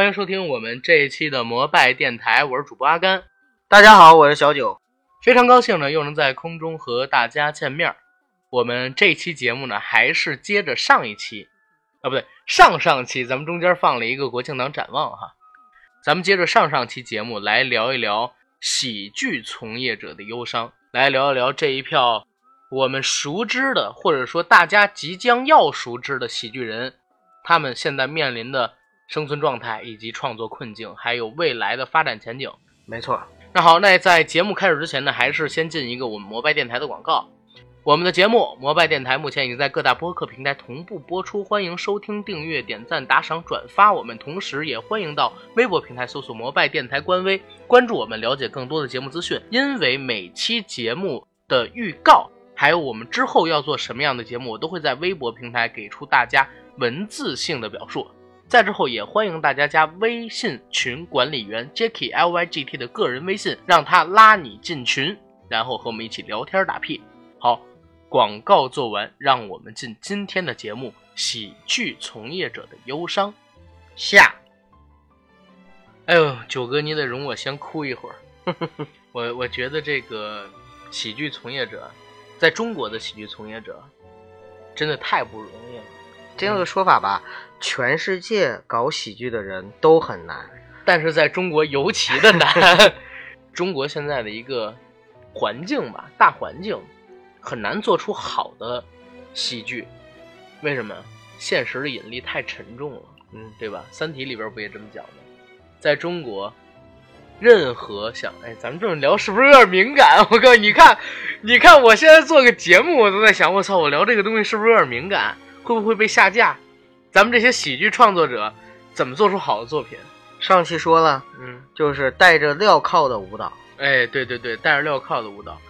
欢迎收听我们这一期的摩拜电台，我是主播阿甘。大家好，我是小九，非常高兴呢，又能在空中和大家见面。我们这期节目呢，还是接着上一期，啊，不对，上上期咱们中间放了一个国庆档展望哈，咱们接着上上期节目来聊一聊喜剧从业者的忧伤，来聊一聊这一票我们熟知的，或者说大家即将要熟知的喜剧人，他们现在面临的生存状态以及创作困境，还有未来的发展前景。没错。那好，那在节目开始之前呢，还是先进一个我们摩拜电台的广告。我们的节目《摩拜电台》目前已经在各大播客平台同步播出，欢迎收听、订阅、点赞、打赏、转发我们。同时，也欢迎到微博平台搜索“摩拜电台”官微，关注我们，了解更多的节目资讯。因为每期节目的预告，还有我们之后要做什么样的节目，我都会在微博平台给出大家文字性的表述。在之后，也欢迎大家加微信群管理员 Jacky L Y G T 的个人微信，让他拉你进群，然后和我们一起聊天打屁。好。广告做完，让我们进今天的节目《喜剧从业者的忧伤》下。哎呦，九哥，你得容我先哭一会儿。我我觉得这个喜剧从业者，在中国的喜剧从业者，真的太不容易了。这样的说法吧，全世界搞喜剧的人都很难，但是在中国尤其的难。中国现在的一个环境吧，大环境。很难做出好的喜剧，为什么？现实的引力太沉重了，嗯，对吧？《三体》里边不也这么讲吗？在中国，任何想……哎，咱们这么聊是不是有点敏感？我告诉你，你看，你看，我现在做个节目，我都在想，我操，我聊这个东西是不是有点敏感？会不会被下架？咱们这些喜剧创作者怎么做出好的作品？上期说了，嗯，就是带着镣铐的舞蹈。哎，对对对，带着镣铐的舞蹈。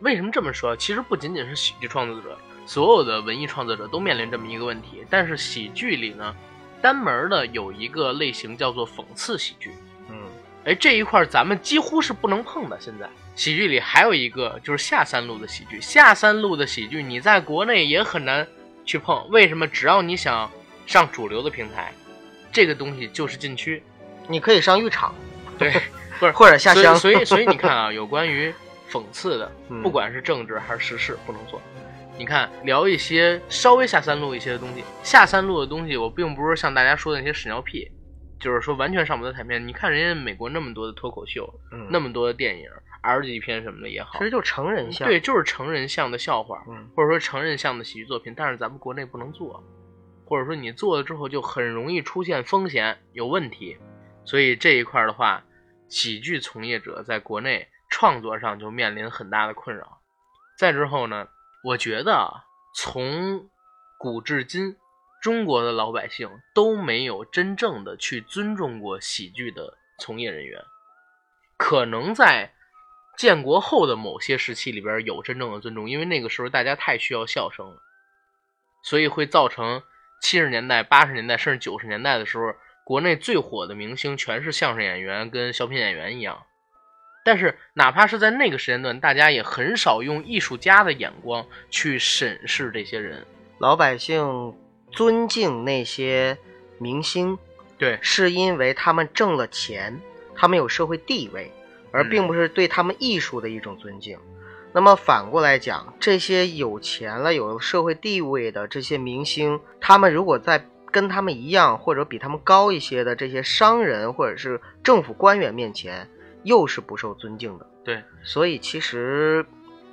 为什么这么说？其实不仅仅是喜剧创作者，所有的文艺创作者都面临这么一个问题。但是喜剧里呢，单门的有一个类型叫做讽刺喜剧。嗯，哎，这一块咱们几乎是不能碰的。现在喜剧里还有一个就是下三路的喜剧，下三路的喜剧你在国内也很难去碰。为什么？只要你想上主流的平台，这个东西就是禁区。你可以上浴场，对，不是或者下乡。所以，所以你看啊，有关于。讽刺的，不管是政治还是时事，不能做。你看，聊一些稍微下三路一些的东西，下三路的东西，我并不是像大家说的那些屎尿屁，就是说完全上不得台面。你看人家美国那么多的脱口秀，那么多的电影，R 级片什么的也好，其实就成人像，对，就是成人像的笑话，或者说成人像的喜剧作品。但是咱们国内不能做，或者说你做了之后就很容易出现风险有问题。所以这一块的话，喜剧从业者在国内。创作上就面临很大的困扰。再之后呢，我觉得，从古至今，中国的老百姓都没有真正的去尊重过喜剧的从业人员。可能在建国后的某些时期里边有真正的尊重，因为那个时候大家太需要笑声了，所以会造成七十年代、八十年代甚至九十年代的时候，国内最火的明星全是相声演员跟小品演员一样。但是，哪怕是在那个时间段，大家也很少用艺术家的眼光去审视这些人。老百姓尊敬那些明星，对，是因为他们挣了钱，他们有社会地位，而并不是对他们艺术的一种尊敬。那么反过来讲，这些有钱了、有社会地位的这些明星，他们如果在跟他们一样或者比他们高一些的这些商人或者是政府官员面前，又是不受尊敬的，对，所以其实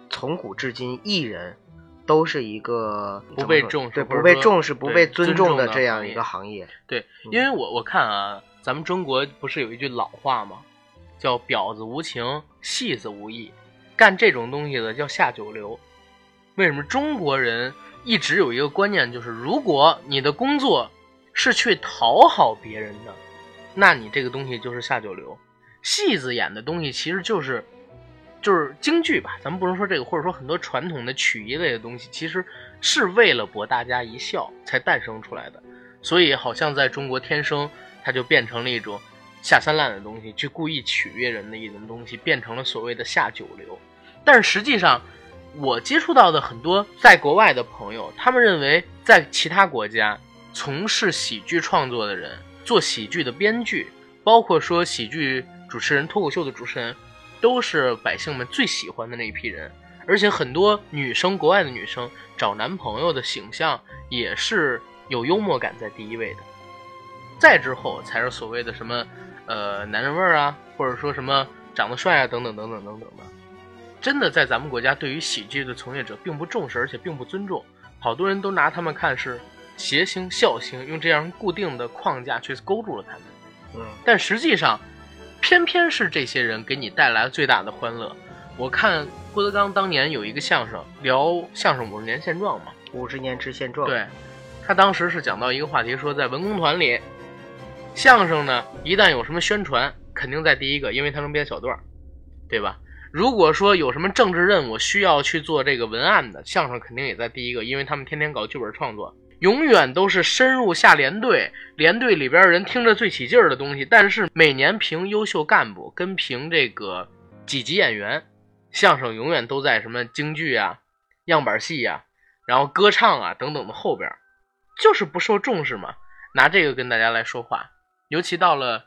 从古至今，艺人都是一个不被重视、对不被重视、不被尊重的这样一个行业。对，因为我我看啊，咱们中国不是有一句老话吗？叫“婊子无情，戏子无义”，干这种东西的叫下九流。为什么中国人一直有一个观念，就是如果你的工作是去讨好别人的，那你这个东西就是下九流。戏子演的东西其实就是，就是京剧吧，咱们不能说这个，或者说很多传统的曲艺类的东西，其实是为了博大家一笑才诞生出来的。所以好像在中国天生它就变成了一种下三滥的东西，去故意取悦人的一种东西，变成了所谓的下九流。但是实际上，我接触到的很多在国外的朋友，他们认为在其他国家从事喜剧创作的人。做喜剧的编剧，包括说喜剧主持人、脱口秀的主持人，都是百姓们最喜欢的那一批人。而且很多女生，国外的女生找男朋友的形象也是有幽默感在第一位的，再之后才是所谓的什么呃男人味儿啊，或者说什么长得帅啊等等等等等等的。真的在咱们国家，对于喜剧的从业者并不重视，而且并不尊重，好多人都拿他们看是谐星、笑星，用这样固定的框架去勾住了他们。嗯，但实际上，偏偏是这些人给你带来了最大的欢乐。我看郭德纲当年有一个相声，聊相声五十年现状嘛，五十年之现状。对，他当时是讲到一个话题，说在文工团里，相声呢一旦有什么宣传，肯定在第一个，因为他能编小段儿对吧？如果说有什么政治任务需要去做这个文案的，相声肯定也在第一个，因为他们天天搞剧本创作，永远都是深入下连队，连队里边人听着最起劲儿的东西。但是每年评优秀干部跟评这个几级演员。相声永远都在什么京剧啊、样板戏呀，然后歌唱啊等等的后边，就是不受重视嘛。拿这个跟大家来说话，尤其到了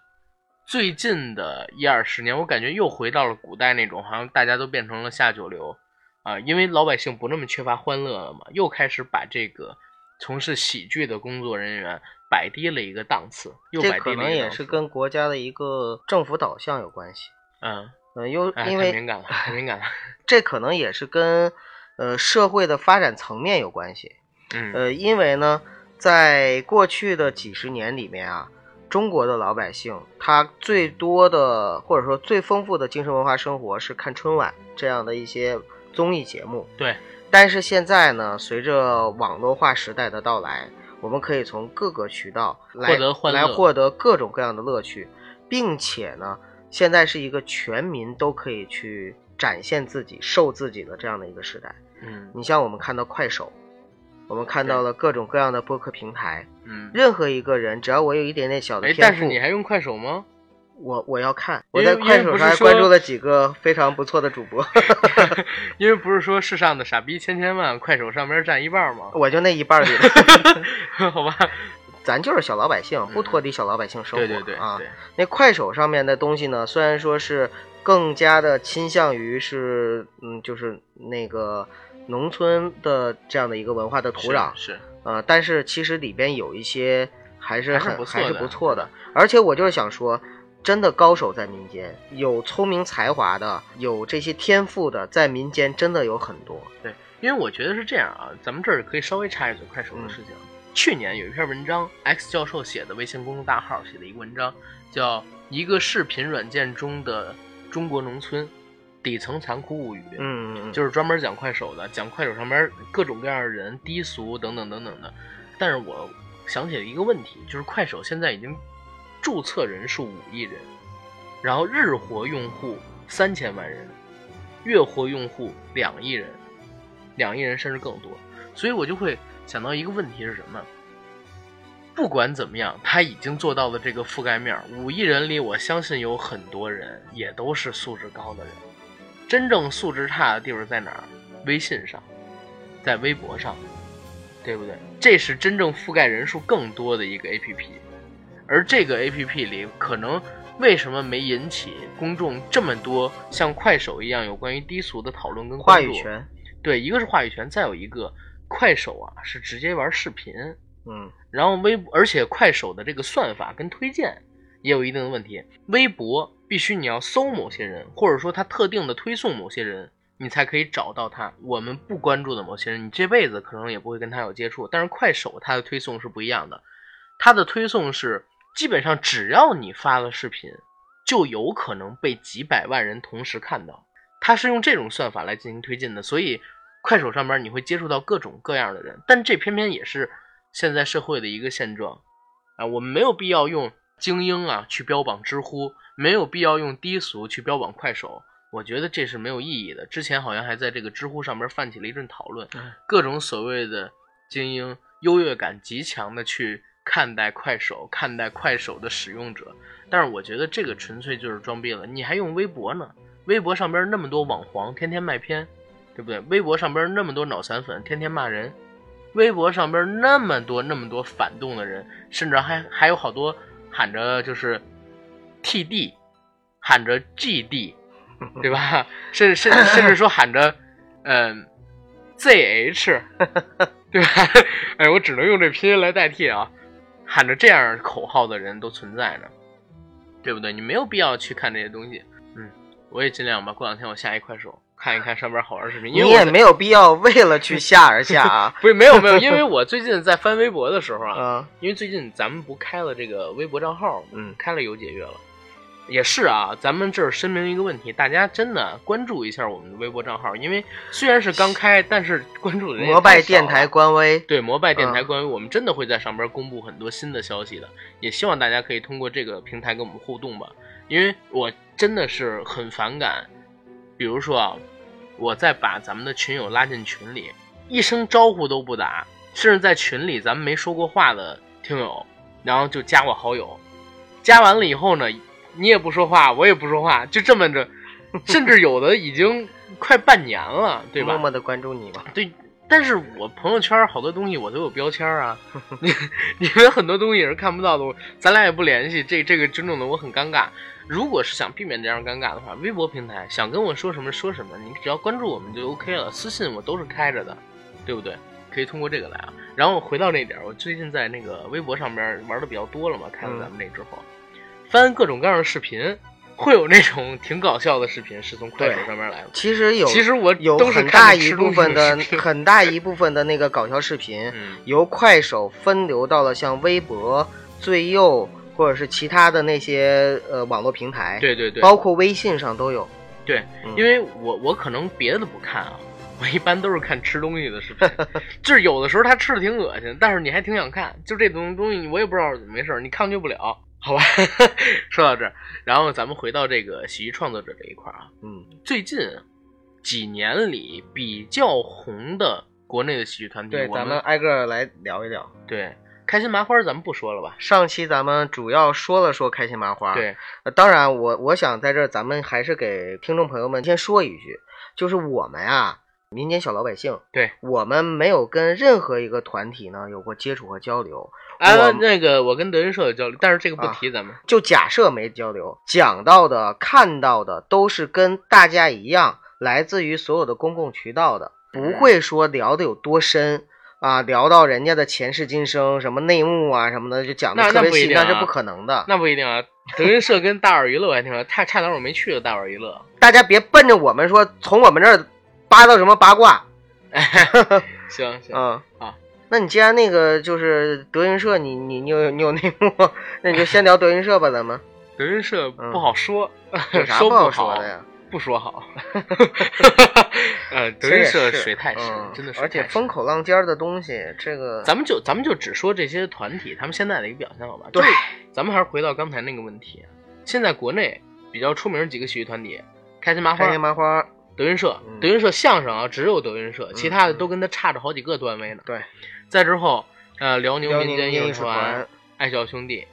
最近的一二十年，我感觉又回到了古代那种，好像大家都变成了下九流啊，因为老百姓不那么缺乏欢乐了嘛，又开始把这个从事喜剧的工作人员摆低了一个档次。又这可能也是跟国家的一个政府导向有关系。嗯。嗯，又因为敏感了，太敏感了。这可能也是跟呃社会的发展层面有关系。嗯，呃，因为呢，在过去的几十年里面啊，中国的老百姓他最多的或者说最丰富的精神文化生活是看春晚这样的一些综艺节目。对。但是现在呢，随着网络化时代的到来，我们可以从各个渠道来来获得各种各样的乐趣，并且呢。现在是一个全民都可以去展现自己、受自己的这样的一个时代。嗯，你像我们看到快手，我们看到了各种各样的播客平台。嗯，任何一个人，只要我有一点点小的天赋，但是你还用快手吗？我我要看，我在快手上还关注了几个非常不错的主播。因为不是说世上的傻逼千千万，快手上边占一半吗？我就那一半里。好吧。咱就是小老百姓，不脱离小老百姓生活。对对对啊，那快手上面的东西呢，虽然说是更加的倾向于是，嗯，就是那个农村的这样的一个文化的土壤，是，呃，但是其实里边有一些还是很还是不错的。而且我就是想说，真的高手在民间，有聪明才华的，有这些天赋的，在民间真的有很多。对，因为我觉得是这样啊，咱们这儿可以稍微插一嘴快手的事情。去年有一篇文章，X 教授写的微信公众大号写的一个文章，叫《一个视频软件中的中国农村底层残酷物语》。嗯，就是专门讲快手的，讲快手上面各种各样的人，低俗等等等等的。但是我想起了一个问题，就是快手现在已经注册人数五亿人，然后日活用户三千万人，月活用户两亿人，两亿人甚至更多。所以我就会。想到一个问题是什么？不管怎么样，他已经做到了这个覆盖面。五亿人里，我相信有很多人也都是素质高的人。真正素质差的地方在哪儿？微信上，在微博上，对不对？这是真正覆盖人数更多的一个 APP。而这个 APP 里，可能为什么没引起公众这么多像快手一样有关于低俗的讨论跟话语权？对，一个是话语权，再有一个。快手啊，是直接玩视频，嗯，然后微，而且快手的这个算法跟推荐也有一定的问题。微博必须你要搜某些人，或者说他特定的推送某些人，你才可以找到他。我们不关注的某些人，你这辈子可能也不会跟他有接触。但是快手它的推送是不一样的，它的推送是基本上只要你发了视频，就有可能被几百万人同时看到。它是用这种算法来进行推进的，所以。快手上面你会接触到各种各样的人，但这偏偏也是现在社会的一个现状啊！我们没有必要用精英啊去标榜知乎，没有必要用低俗去标榜快手，我觉得这是没有意义的。之前好像还在这个知乎上边泛起了一阵讨论，各种所谓的精英优越感极强的去看待快手，看待快手的使用者，但是我觉得这个纯粹就是装逼了。你还用微博呢？微博上边那么多网黄，天天卖片。对不对？微博上边那么多脑残粉，天天骂人；微博上边那么多那么多反动的人，甚至还还有好多喊着就是 TD，喊着 GD，对吧？甚甚甚至说喊着嗯 ZH，对吧？哎，我只能用这拼音来代替啊。喊着这样口号的人都存在着，对不对？你没有必要去看这些东西。嗯，我也尽量吧。过两天我下一快手看一看上边好玩视频。你也没有必要为了去下而下啊。不是，没有 没有，因为我最近在翻微博的时候啊，因为最近咱们不开了这个微博账号，嗯，开了有解约了。也是啊，咱们这儿声明一个问题，大家真的关注一下我们的微博账号，因为虽然是刚开，但是关注的摩拜电台官微，对摩拜电台官微，我们真的会在上边公布很多新的消息的，也希望大家可以通过这个平台跟我们互动吧，因为我真的是很反感，比如说啊，我再把咱们的群友拉进群里，一声招呼都不打，甚至在群里咱们没说过话的听友，然后就加我好友，加完了以后呢。你也不说话，我也不说话，就这么着，甚至有的已经快半年了，对吧？默默的关注你吧。对，但是我朋友圈好多东西我都有标签啊，你 你们很多东西也是看不到的，咱俩也不联系，这这个真正的我很尴尬。如果是想避免这样尴尬的话，微博平台想跟我说什么说什么，你只要关注我们就 OK 了，私信我都是开着的，对不对？可以通过这个来啊。然后回到那点，我最近在那个微博上边玩的比较多了嘛，开了咱们那之后。翻各种各样的视频，会有那种挺搞笑的视频，是从快手上面来的。其实有，其实我有很大一部分的 很大一部分的那个搞笑视频，由快手分流到了像微博、最右或者是其他的那些呃网络平台。对对对，包括微信上都有。对，因为我我可能别的不看啊，我一般都是看吃东西的视频。就是有的时候他吃的挺恶心，但是你还挺想看。就这东东西，我也不知道怎么回事，你抗拒不了。好吧，说到这儿，然后咱们回到这个喜剧创作者这一块啊。嗯，最近几年里比较红的国内的喜剧团体，对，咱们挨个来聊一聊。对，开心麻花咱们不说了吧？上期咱们主要说了说开心麻花。对，当然我我想在这儿咱们还是给听众朋友们先说一句，就是我们啊，民间小老百姓，对我们没有跟任何一个团体呢有过接触和交流。啊，那个我跟德云社有交流，但是这个不提咱们。就假设没交流，讲到的、看到的都是跟大家一样，来自于所有的公共渠道的，不会说聊的有多深啊，聊到人家的前世今生、什么内幕啊什么的，就讲的特别细，那是不可能的。那不一定啊，德云社跟大耳娱乐我还挺好，差差点我没去了大耳娱乐。大家别奔着我们说从我们这儿扒到什么八卦。行行，嗯啊。那你既然那个就是德云社，你你你有你有内幕，那你就先聊德云社吧，咱们。德云社不好说，有啥不好说的呀？不说好。呃，德云社水太深，真的是。而且风口浪尖的东西，这个咱们就咱们就只说这些团体他们现在的一个表现，好吧？对，咱们还是回到刚才那个问题。现在国内比较出名几个喜剧团体，开心麻花、开心麻花、德云社。德云社相声啊，只有德云社，其他的都跟他差着好几个段位呢。对。再之后，呃，辽宁民间艺术团、爱笑兄弟、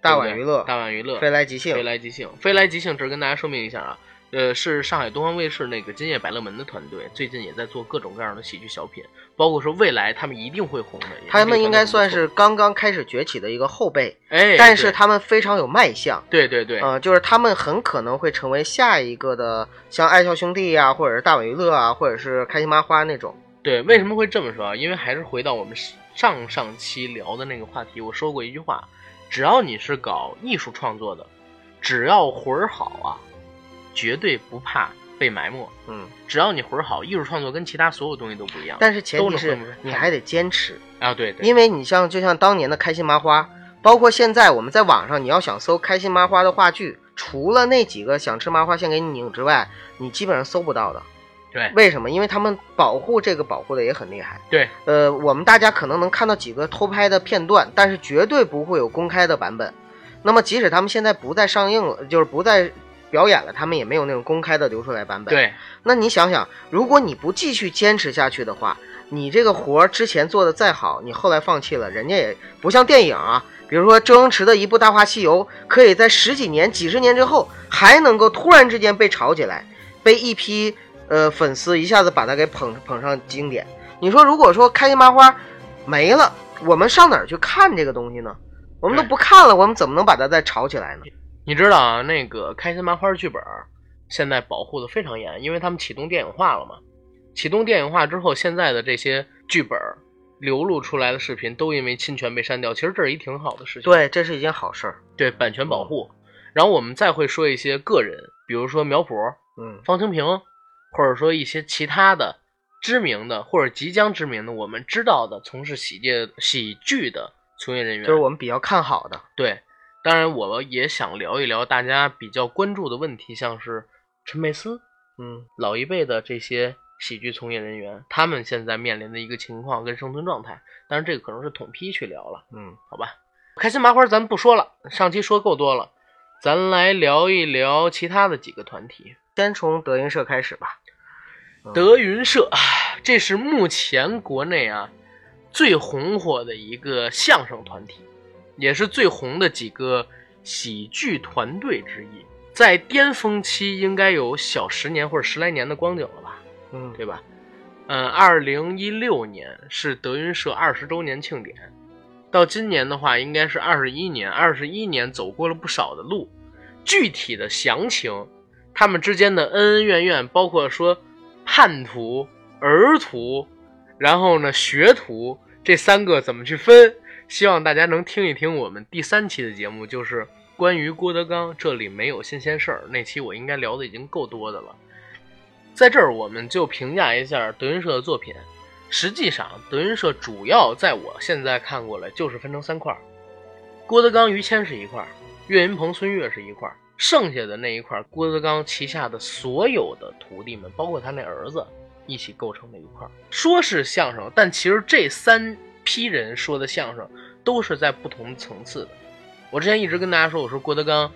大碗娱乐、大碗娱乐、飞来即兴、飞来即兴、飞来即兴，这跟大家说明一下啊，呃，是上海东方卫视那个今夜百乐门的团队，最近也在做各种各样的喜剧小品，包括说未来他们一定会红的。他们应该算是刚刚开始崛起的一个后辈，哎，但是他们非常有卖相。对对对，呃，就是他们很可能会成为下一个的，像爱笑兄弟啊，或者是大碗娱乐啊，或者是开心麻花那种。对，为什么会这么说啊？因为还是回到我们。上上期聊的那个话题，我说过一句话：只要你是搞艺术创作的，只要魂儿好啊，绝对不怕被埋没。嗯，只要你魂儿好，艺术创作跟其他所有东西都不一样。但是前提是你还得坚持啊，对，因为你像就像当年的开心麻花，包括现在我们在网上你要想搜开心麻花的话剧，除了那几个想吃麻花先给你拧之外，你基本上搜不到的。对，为什么？因为他们保护这个保护的也很厉害。对，呃，我们大家可能能看到几个偷拍的片段，但是绝对不会有公开的版本。那么，即使他们现在不再上映了，就是不再表演了，他们也没有那种公开的流出来版本。对，那你想想，如果你不继续坚持下去的话，你这个活儿之前做的再好，你后来放弃了，人家也不像电影啊。比如说周星驰的一部《大话西游》，可以在十几年、几十年之后，还能够突然之间被炒起来，被一批。呃，粉丝一下子把它给捧捧上经典。你说，如果说开心麻花没了，我们上哪儿去看这个东西呢？我们都不看了，我们怎么能把它再炒起来呢？你知道啊，那个开心麻花剧本现在保护的非常严，因为他们启动电影化了嘛。启动电影化之后，现在的这些剧本流露出来的视频都因为侵权被删掉。其实这是一挺好的事情。对，这是一件好事儿。对，版权保护。然后我们再会说一些个人，比如说苗圃，嗯，方清平，或者说一些其他的知名的或者即将知名的，我们知道的从事喜剧喜剧的从业人员，就是我们比较看好的。对，当然我也想聊一聊大家比较关注的问题，像是陈佩斯，嗯，老一辈的这些喜剧从业人员，他们现在面临的一个情况跟生存状态。当然这个可能是统批去聊了，嗯，好吧。开心麻花咱不说了，上期说够多了。咱来聊一聊其他的几个团体，先从德云社开始吧。德云社，这是目前国内啊最红火的一个相声团体，也是最红的几个喜剧团队之一。在巅峰期，应该有小十年或者十来年的光景了吧？嗯，对吧？嗯，二零一六年是德云社二十周年庆典。到今年的话，应该是二十一年，二十一年走过了不少的路，具体的详情，他们之间的恩恩怨怨，包括说叛徒、儿徒，然后呢学徒这三个怎么去分，希望大家能听一听我们第三期的节目，就是关于郭德纲，这里没有新鲜事儿，那期我应该聊的已经够多的了，在这儿我们就评价一下德云社的作品。实际上，德云社主要在我现在看过来就是分成三块郭德纲、于谦是一块岳云鹏、孙越是一块剩下的那一块郭德纲旗下的所有的徒弟们，包括他那儿子，一起构成的一块说是相声，但其实这三批人说的相声都是在不同层次的。我之前一直跟大家说，我说郭德纲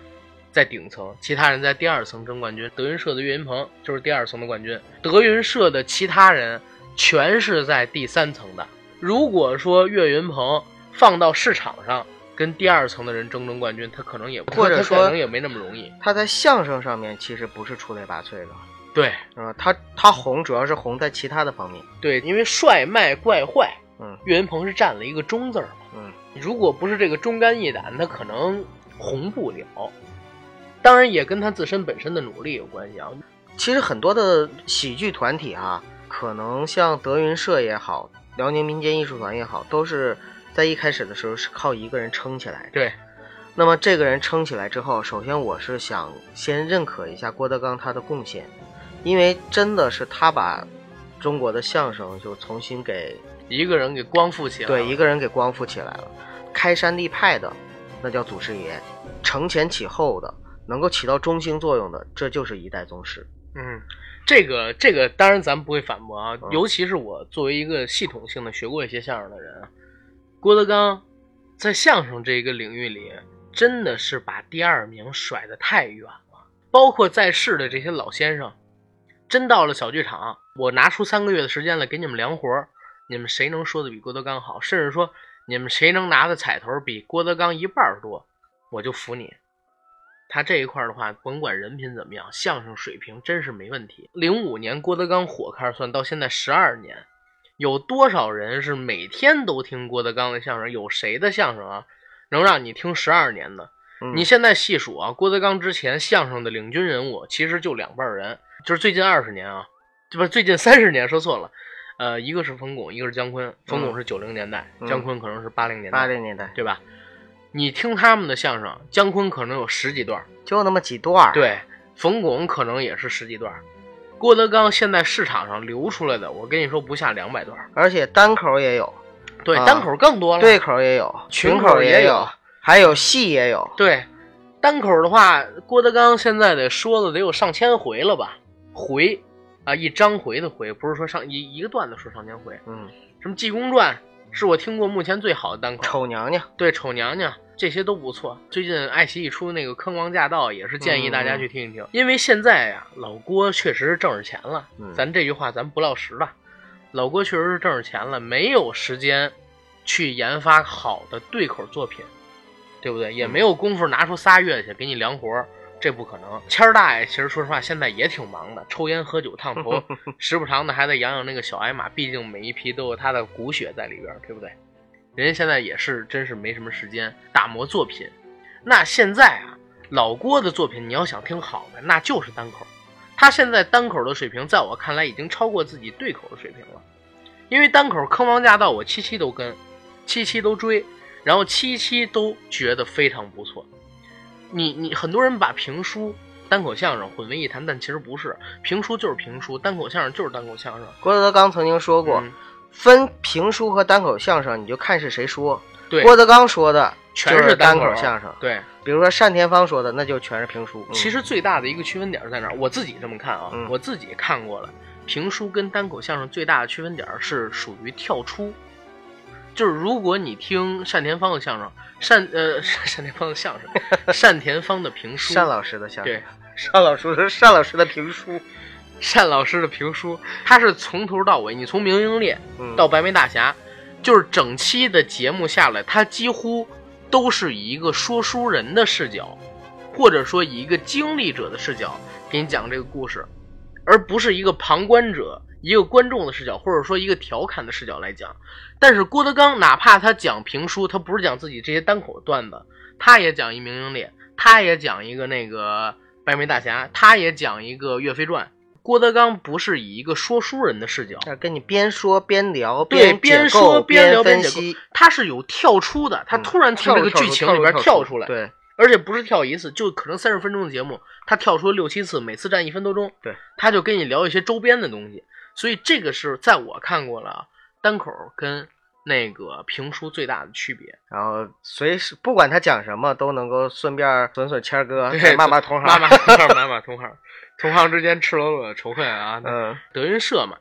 在顶层，其他人在第二层争冠军。德云社的岳云鹏就是第二层的冠军，德云社的其他人。全是在第三层的。如果说岳云鹏放到市场上跟第二层的人争争冠军，他可能也或者说可能也没那么容易。他在相声上面其实不是出类拔萃的，对，嗯，他他红主要是红在其他的方面。对，因为帅卖怪坏，嗯，岳云鹏是占了一个中字儿嘛，嗯，如果不是这个忠肝义胆，他可能红不了。当然也跟他自身本身的努力有关系啊。其实很多的喜剧团体啊。可能像德云社也好，辽宁民间艺术团也好，都是在一开始的时候是靠一个人撑起来的。对，那么这个人撑起来之后，首先我是想先认可一下郭德纲他的贡献，因为真的是他把中国的相声就重新给一个人给光复起来，对，一个人给光复起来了。开山立派的那叫祖师爷，承前启后的，能够起到中兴作用的，这就是一代宗师。嗯。这个这个当然咱不会反驳啊，尤其是我作为一个系统性的学过一些相声的人，郭德纲在相声这个领域里真的是把第二名甩得太远了。包括在世的这些老先生，真到了小剧场，我拿出三个月的时间来给你们量活，你们谁能说的比郭德纲好？甚至说你们谁能拿的彩头比郭德纲一半多，我就服你。他这一块的话，甭管人品怎么样，相声水平真是没问题。零五年郭德纲火开始算到现在十二年，有多少人是每天都听郭德纲的相声？有谁的相声啊，能让你听十二年的？你现在细数啊，郭德纲之前相声的领军人物其实就两半人，就是最近二十年啊，这不最近三十年说错了，呃，一个是冯巩，一个是姜昆。冯巩是九零年代，姜昆可能是八零年代，八零年代，对吧？你听他们的相声，姜昆可能有十几段，就那么几段。对，冯巩可能也是十几段。郭德纲现在市场上流出来的，我跟你说不下两百段，而且单口也有，对，单口更多了，对口也有，群口也有，还有戏也有。对，单口的话，郭德纲现在得说了得有上千回了吧？回啊，一张回的回，不是说上一一个段子说上千回。嗯，什么《济公传》是我听过目前最好的单口，丑娘娘，对，丑娘娘。这些都不错。最近爱奇艺出那个《坑王驾到》，也是建议大家去听一听。因为现在呀，老郭确实是挣着钱了。咱这句话咱不落实了。老郭确实是挣着钱了，没有时间去研发好的对口作品，对不对？也没有功夫拿出仨月去给你量活，这不可能。谦儿大爷其实说实话现在也挺忙的，抽烟喝酒烫头，时不常的还得养养那个小矮马，毕竟每一批都有他的骨血在里边，对不对？人家现在也是真是没什么时间打磨作品。那现在啊，老郭的作品你要想听好的，那就是单口。他现在单口的水平，在我看来已经超过自己对口的水平了。因为单口《坑王驾到》，我七七都跟，七七都追，然后七七都觉得非常不错。你你很多人把评书、单口相声混为一谈，但其实不是，评书就是评书，单口相声就是单口相声。郭德纲曾经说过，嗯分评书和单口相声，你就看是谁说。对，郭德纲说的全是单口口相声，对，比如说单田芳说的，那就全是评书。嗯其实最大的一个区分点在哪儿？我自己这么看啊，嗯我自己看过了，评书跟单口相声最大的区分点是属于跳出。就是如果你听单田芳的相声，单呃 单田芳的相声，单田芳的评书，单老师的相声，对，单老师的单老师的评书，单老师的评书，他是从头到尾，你从明英烈嗯，到白眉大侠，就是整期的节目下来，他几乎都是以一个说书人的视角，或者说以一个经历者的视角给你讲这个故事，而不是一个旁观者、一个观众的视角，或者说一个调侃的视角来讲。但是郭德纲哪怕他讲评书，他不是讲自己这些单口段子，他也讲一明英烈，他也讲一个那个白眉大侠，他也讲一个岳飞传。郭德纲不是以一个说书人的视角，那跟你边说边聊，对，边说边聊边析构，，他是有跳出的，他嗯突然从这个剧情里边跳跳出来，对，而且不是跳一次，就可能三十分钟的节目，他跳出了六七次，每次占一分多钟，对，他就跟你聊一些周边的东西，所以这个是在我看过了单口跟那个评书最大的区别，然后随时不管他讲什么，都能够顺便损损谦儿哥，对骂骂同行，骂骂同行，骂骂同行，同行之间赤裸裸的仇恨啊！嗯德云社嘛，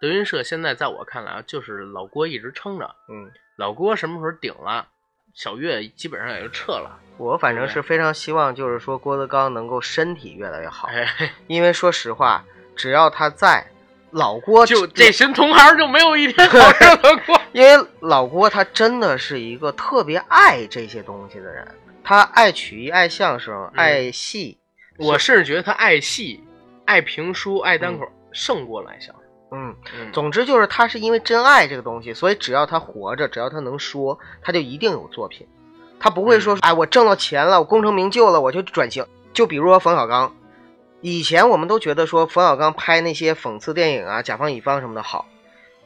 德云社现在在我看来啊，就是老郭一直撑着，嗯，老郭什么时候顶了，小岳基本上也就撤了。我反正是非常希望，就是说郭德纲能够身体越来越好，哎，因为说实话，只要他在，老郭就这群同行就没有一天好日子过。因为老郭他真的是一个特别爱这些东西的人，他爱曲艺、爱相声、嗯爱戏，我甚至觉得他爱戏、爱评书、爱单口，胜过来相声。嗯，嗯，总之就是他是因为真爱这个东西，所以只要他活着，只要他能说，他就一定有作品。他不会说，嗯哎，我挣到钱了，我功成名就了，我就转型。就比如说冯小刚，以前我们都觉得说冯小刚拍那些讽刺电影啊、甲方乙方什么的好，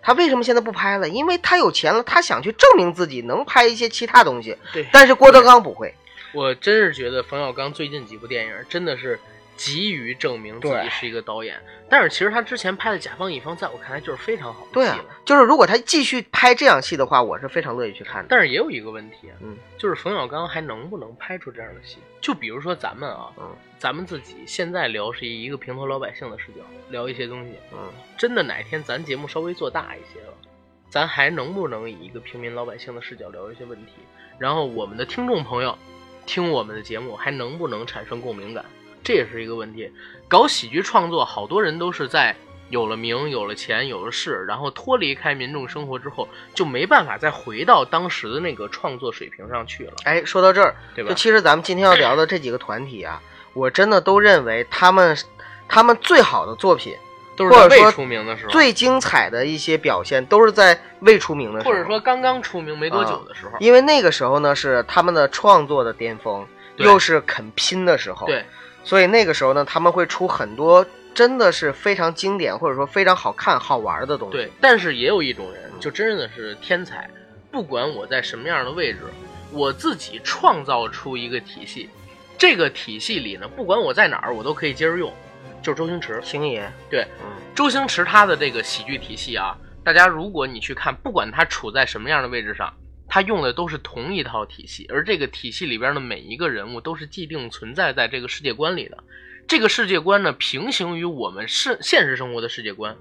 他为什么现在不拍了？因为他有钱了，他想去证明自己能拍一些其他东西。对，但是郭德纲不会，我真是觉得冯小刚最近几部电影真的是急于证明自己是一个导演。但是其实他之前拍的《甲方乙方》在我看来就是非常好的对啊戏了。，就是如果他继续拍这样戏的话，我是非常乐意去看的。但是也有一个问题啊，嗯就是冯小刚还能不能拍出这样的戏？就比如说咱们啊，嗯咱们自己现在聊是以一个平头老百姓的视角聊一些东西，嗯，真的哪天咱节目稍微做大一些了，咱还能不能以一个平民老百姓的视角聊一些问题？然后我们的听众朋友听我们的节目还能不能产生共鸣感？这也是一个问题。搞喜剧创作，好多人都是在有了名、有了钱、有了势，然后脱离开民众生活之后，就没办法再回到当时的那个创作水平上去了，哎，说到这儿，对吧就？其实咱们今天要聊的这几个团体啊，我真的都认为他们他们最好的作品、都是在或者说未出名的时候，最精彩的一些表现，都是在未出名的时候，或者说刚刚出名没多久的时候，因为那个时候呢是他们的创作的巅峰，又是肯拼的时候，，对，所以那个时候呢，他们会出很多真的是非常经典或者说非常好看好玩的东西。对，但是也有一种人，嗯就真的是天才，不管我在什么样的位置，我自己创造出一个体系，这个体系里呢，不管我在哪儿，我都可以接着用，就是周星驰。星爷，对，嗯周星驰他的这个喜剧体系啊，大家如果你去看，不管他处在什么样的位置上，他用的都是同一套体系，而这个体系里边的每一个人物都是既定存在在这个世界观里的。这个世界观呢，平行于我们是现实生活的世界观，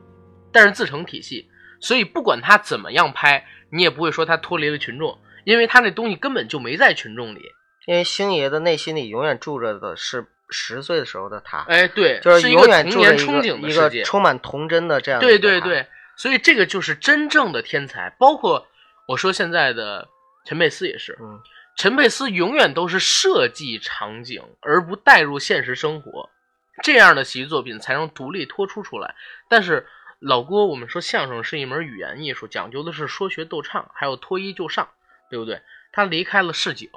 但是自成体系，所以不管他怎么样拍，你也不会说他脱离了群众，因为他那东西根本就没在群众里。因为星爷的内心里永远住着的是十岁的时候的他，哎，对，就是一个永远住着童年憧憬的世界。充满童真的这样的对对对，所以这个就是真正的天才。包括我说现在的陈佩斯也是，嗯，陈佩斯永远都是设计场景，而不带入现实生活，这样的喜剧作品才能独立脱出出来。但是老郭，我们说相声是一门语言艺术，讲究的是说学逗唱，还有脱衣就上。对不对？他离开了市井，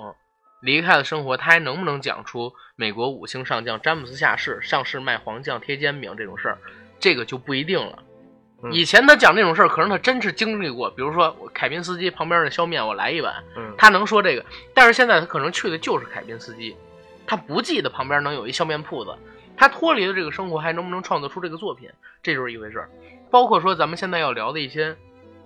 离开了生活，他还能不能讲出美国五星上将詹姆斯下士上市卖黄酱贴煎饼这种事儿？这个就不一定了。嗯。以前他讲这种事儿，可能他真是经历过，比如说我凯宾斯基旁边的削面，我来一碗，嗯，他能说这个。但是现在他可能去的就是凯宾斯基，他不记得旁边能有一削面铺子，他脱离了这个生活，还能不能创作出这个作品，这就是一回事儿。包括说咱们现在要聊的一些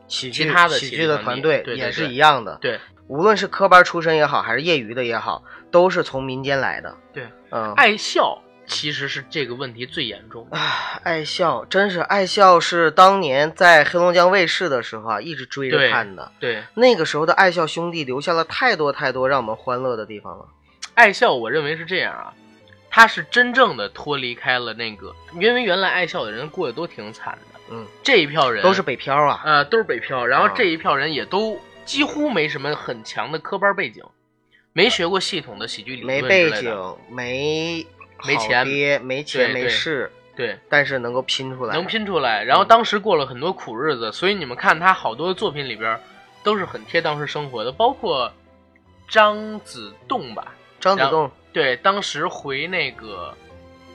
喜剧其他的喜剧的团队也是一样的，对。无论是科班出身也好，还是业余的也好，都是从民间来的。对。嗯，爱笑，其实是这个问题最严重的。啊，爱笑真是爱笑，是当年在黑龙江卫视的时候啊，一直追着看的。对，那个时候的爱笑兄弟留下了太多太多让我们欢乐的地方了。爱笑，我认为是这样啊，他是真正的脱离开了那个，因为原来爱笑的人过得都挺惨的，嗯，这一票人都是北漂啊。呃都是北漂，然后啊这一票人也都几乎没什么很强的科班背景，没学过系统的喜剧理论没背景，没好没钱爹，没钱对对没势，对，但是能够拼出来，能拼出来。然后当时过了很多苦日子，所以你们看他好多作品里边都是很贴当时生活的，包括张子栋吧，张子栋，对，当时回那个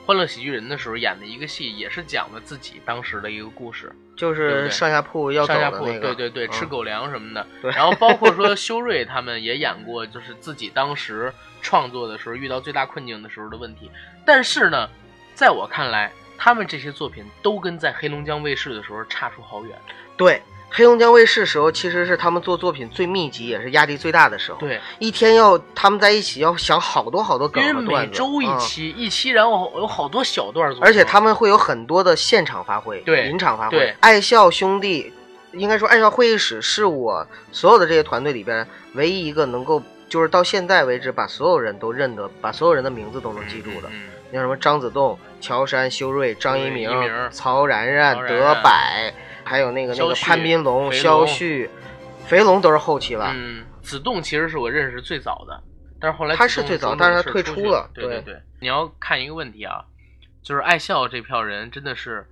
《欢乐喜剧人》的时候演的一个戏，也是讲了自己当时的一个故事。就是上下铺要走上下铺，对对对，嗯吃狗粮什么的。然后包括说 修睿他们也演过，就是自己当时创作的时候遇到最大困境的时候的问题。但是呢，在我看来，他们这些作品都跟在黑龙江卫视的时候差出好远。对。黑龙江卫视时候，其实是他们做作品最密集，也是压力最大的时候。，对，一天要他们在一起要想好多好多梗因为和段子，每周一嗯期，一期然后有好多小段组成，而且他们会有很多的现场发挥，对临场发挥。对爱笑兄弟，应该说爱笑会议室是我所有的这些团队里边唯一一个能够，就是到现在为止把所有人都认得，把所有人的名字都能记住的。像什么张子栋、乔杉、修睿、张一鸣曹然然、德然柏，还有那个那个潘斌龙、肖旭、肥龙都是后期了。嗯，子栋其实是我认识最早的，但是后来他是最早但是他退出了对对。对，你要看一个问题啊，就是爱笑这票人真的是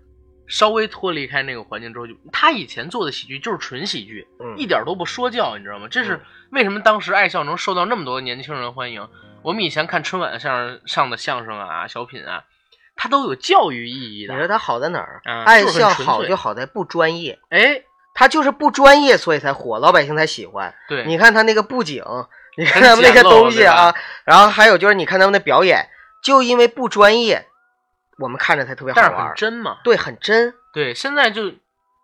稍微脱离开那个环境之后就，他以前做的喜剧就是纯喜剧，嗯一点都不说教，你知道吗？这是嗯为什么当时爱笑能受到那么多年轻人欢迎。我们以前看春晚上上的相声啊、小品啊，它都有教育意义的。你说他好在哪儿？啊爱笑好就好在不专业，哎，他就是不专业，所以才火，老百姓才喜欢。对，你看他那个布景，你看他们那些东西啊，然后还有就是你看他们的表演，就因为不专业，我们看着才特别好但是。很真嘛。对，很真。对，现在就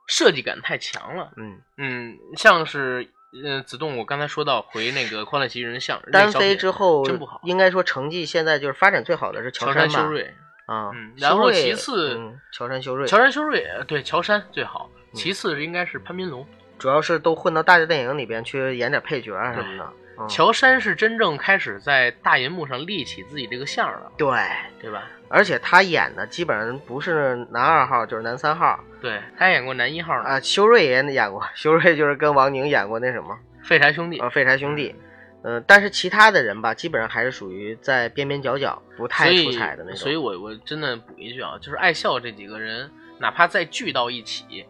设计感太强了。嗯，嗯，像是呃子栋，我刚才说到回那个《欢乐喜剧人》像单飞之后真不好，应该说成绩现在就是发展最好的是乔杉睿，啊，嗯然后其次嗯，乔杉修睿，乔杉修睿，呃对，乔杉最好，嗯其次是应该是潘斌龙。主要是都混到大电影里边去演点配角啊什么的。嗯乔杉是真正开始在大银幕上立起自己这个像了，对，对吧？而且他演的基本上不是男二号就是男三号对，他演过男一号呢，啊。修睿也演过，修睿就是跟王宁演过那什么废柴兄弟啊《废柴兄弟》。嗯，但是其他的人吧，基本上还是属于在边边角角，不太出彩的那种。所以我我真的补一句啊，就是爱笑这几个人，哪怕再聚到一起，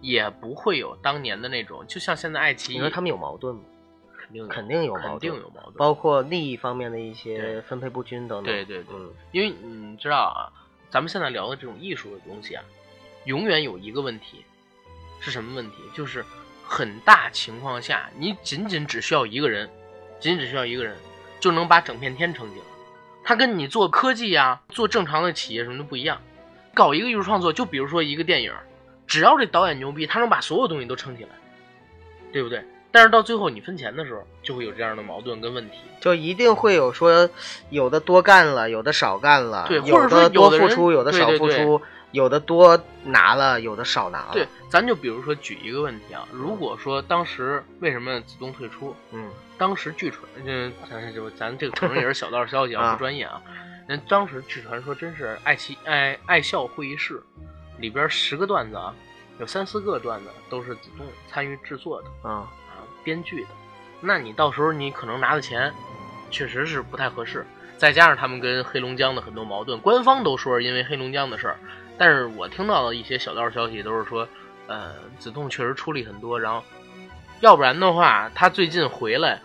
也不会有当年的那种，就像现在爱奇艺，你说他们有矛盾吗？肯定有肯定有矛盾肯定有矛盾，包括利益方面的一些分配不均等等。对对对嗯因为你知道啊，咱们现在聊的这种艺术的东西啊，永远有一个问题，是什么问题？就是很大情况下，你仅仅只需要一个人，仅仅只需要一个人，就能把整片天撑起来。他跟你做科技啊，做正常的企业什么的不一样。搞一个艺术创作，就比如说一个电影，只要这导演牛逼，他能把所有东西都撑起来，对不对？但是到最后你分钱的时候，就会有这样的矛盾跟问题。就一定会有说，有的多干了，有的少干了，对或有者说有的多付出，有的少对对对付出，有的多拿了，有的少拿了。对，，咱就比如说举一个问题啊，如果说当时为什么子栋退出，嗯当时据传，嗯，咱就咱这个承认也是小道消息啊，啊不专业啊。人当时据传说真是爱奇爱爱笑会议室里边十个段子啊，有三四个段子都是子栋参与制作的嗯啊，编剧的。那你到时候你可能拿的钱确实是不太合适，再加上他们跟黑龙江的很多矛盾，官方都说是因为黑龙江的事儿，但是我听到的一些小道消息都是说，呃，子栋确实出力很多，然后要不然的话，他最近回来，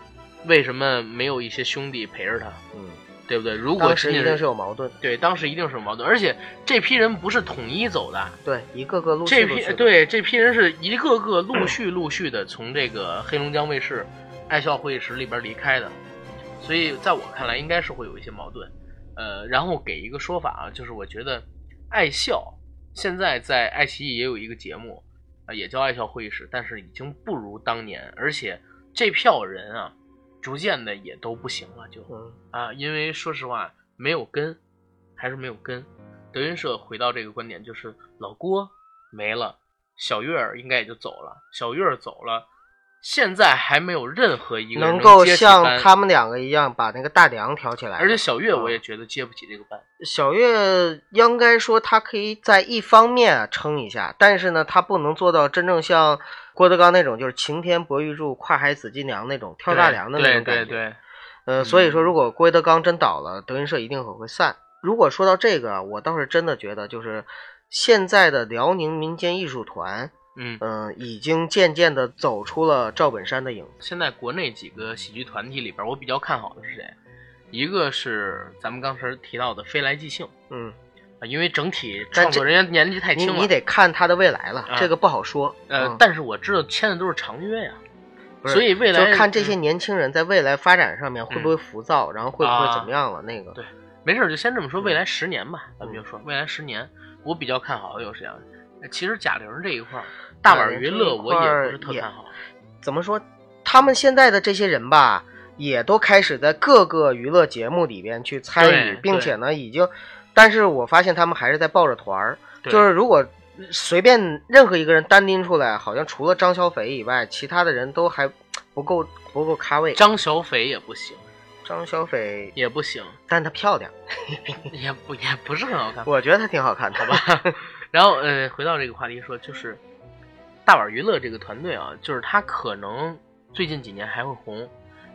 为什么没有一些兄弟陪着他？嗯，对不对？如果当时一定是有矛盾。对，当时一定是有矛盾，而且这批人不是统一走的，对，一个个陆续这批对这批人是一个个陆续陆续的从这个黑龙江卫视爱笑会议室里边离开的，所以在我看来，应该是会有一些矛盾。呃，然后给一个说法啊，就是我觉得爱笑现在在爱奇艺也有一个节目啊、也叫爱笑会议室，但是已经不如当年，而且这票人啊，逐渐的也都不行了，就嗯啊，因为说实话没有根，还是没有根。德云社回到这个观点，就是老郭没了，小月儿应该也就走了，小月儿走了，现在还没有任何一个人能够像他们两个一样把那个大梁挑起来。而且小月我嗯也觉得接不起这个班。小月应该说他可以在一方面啊撑一下，但是呢，他不能做到真正像郭德纲那种，就是擎天博玉柱、跨海紫金梁那种跳大梁的那种感觉。对对对，呃，嗯所以说，如果郭德纲真倒了，德云社一定很会散。如果说到这个，我倒是真的觉得，就是现在的辽宁民间艺术团，嗯，嗯、已经渐渐的走出了赵本山的影子。现在国内几个喜剧团体里边，我比较看好的是谁？一个是咱们刚才提到的飞来即兴嗯，啊，因为整体创作人员年纪太轻了，你得看他的未来了，啊这个不好说。呃，嗯但是我知道签的都是长约呀，所以未来就看这些嗯年轻人在未来发展上面会不会浮躁，然后会不会啊怎么样了？那个，对没事儿就先这么说，嗯未来十年吧，咱们就说未来十年，我比较看好的有谁啊？其实贾玲这一块儿，大碗娱乐我也不是特看好。怎么说？他们现在的这些人吧，也都开始在各个娱乐节目里边去参与，并且呢，已经，但是我发现他们还是在抱着团儿，就是如果随便任何一个人单拎出来，好像除了张小斐以外，其他的人都还不够不够咖位。张小斐也不行，张小斐，也不行，但她漂亮，也不也不是很好看，我觉得她挺好看的，好吧？然后呃，回到这个话题说，就是大碗娱乐这个团队啊，就是他可能最近几年还会红，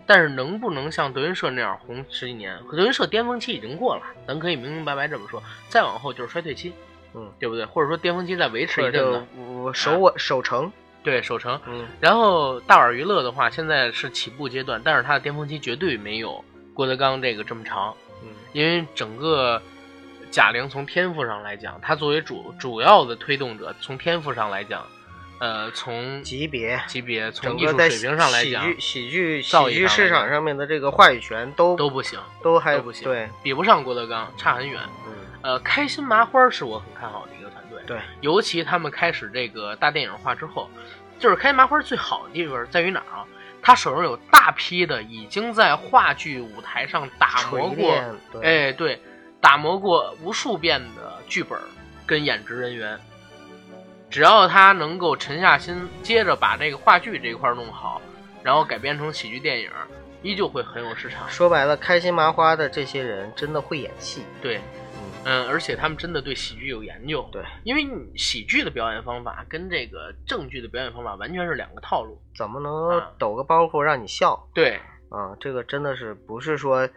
但是能不能像德云社那样红十几年？德云社巅峰期已经过了，咱可以明明白白这么说，再往后就是衰退期，嗯，对不对？或者说巅峰期再维持一阵子就，我守我守城，对，守城。嗯然后大碗娱乐的话，现在是起步阶段，但是它的巅峰期绝对没有郭德纲这个这么长，嗯因为整个贾玲从天赋上来讲，她作为主主要的推动者，从天赋上来讲，呃，从级别。级别从艺术水平上来讲喜剧喜剧喜剧市场上面的这个话语权都都不行，都还都不行，对，比不上郭德纲，差很远。嗯呃，开心麻花是我很看好的一个团队，对，尤其他们开始这个大电影化之后，就是开心麻花最好的地方在于哪儿啊？他手上有大批的已经在话剧舞台上打磨过，哎，对，打磨过无数遍的剧本跟演职人员，只要他能够沉下心，接着把这个话剧这一块弄好，然后改编成喜剧电影，依旧会很有市场。说白了，开心麻花的这些人真的会演戏，对，嗯，嗯，而且他们真的对喜剧有研究。对，因为你喜剧的表演方法跟这个正剧的表演方法完全是两个套路。怎么能啊抖个包袱让你笑对，啊？这个真的是不是说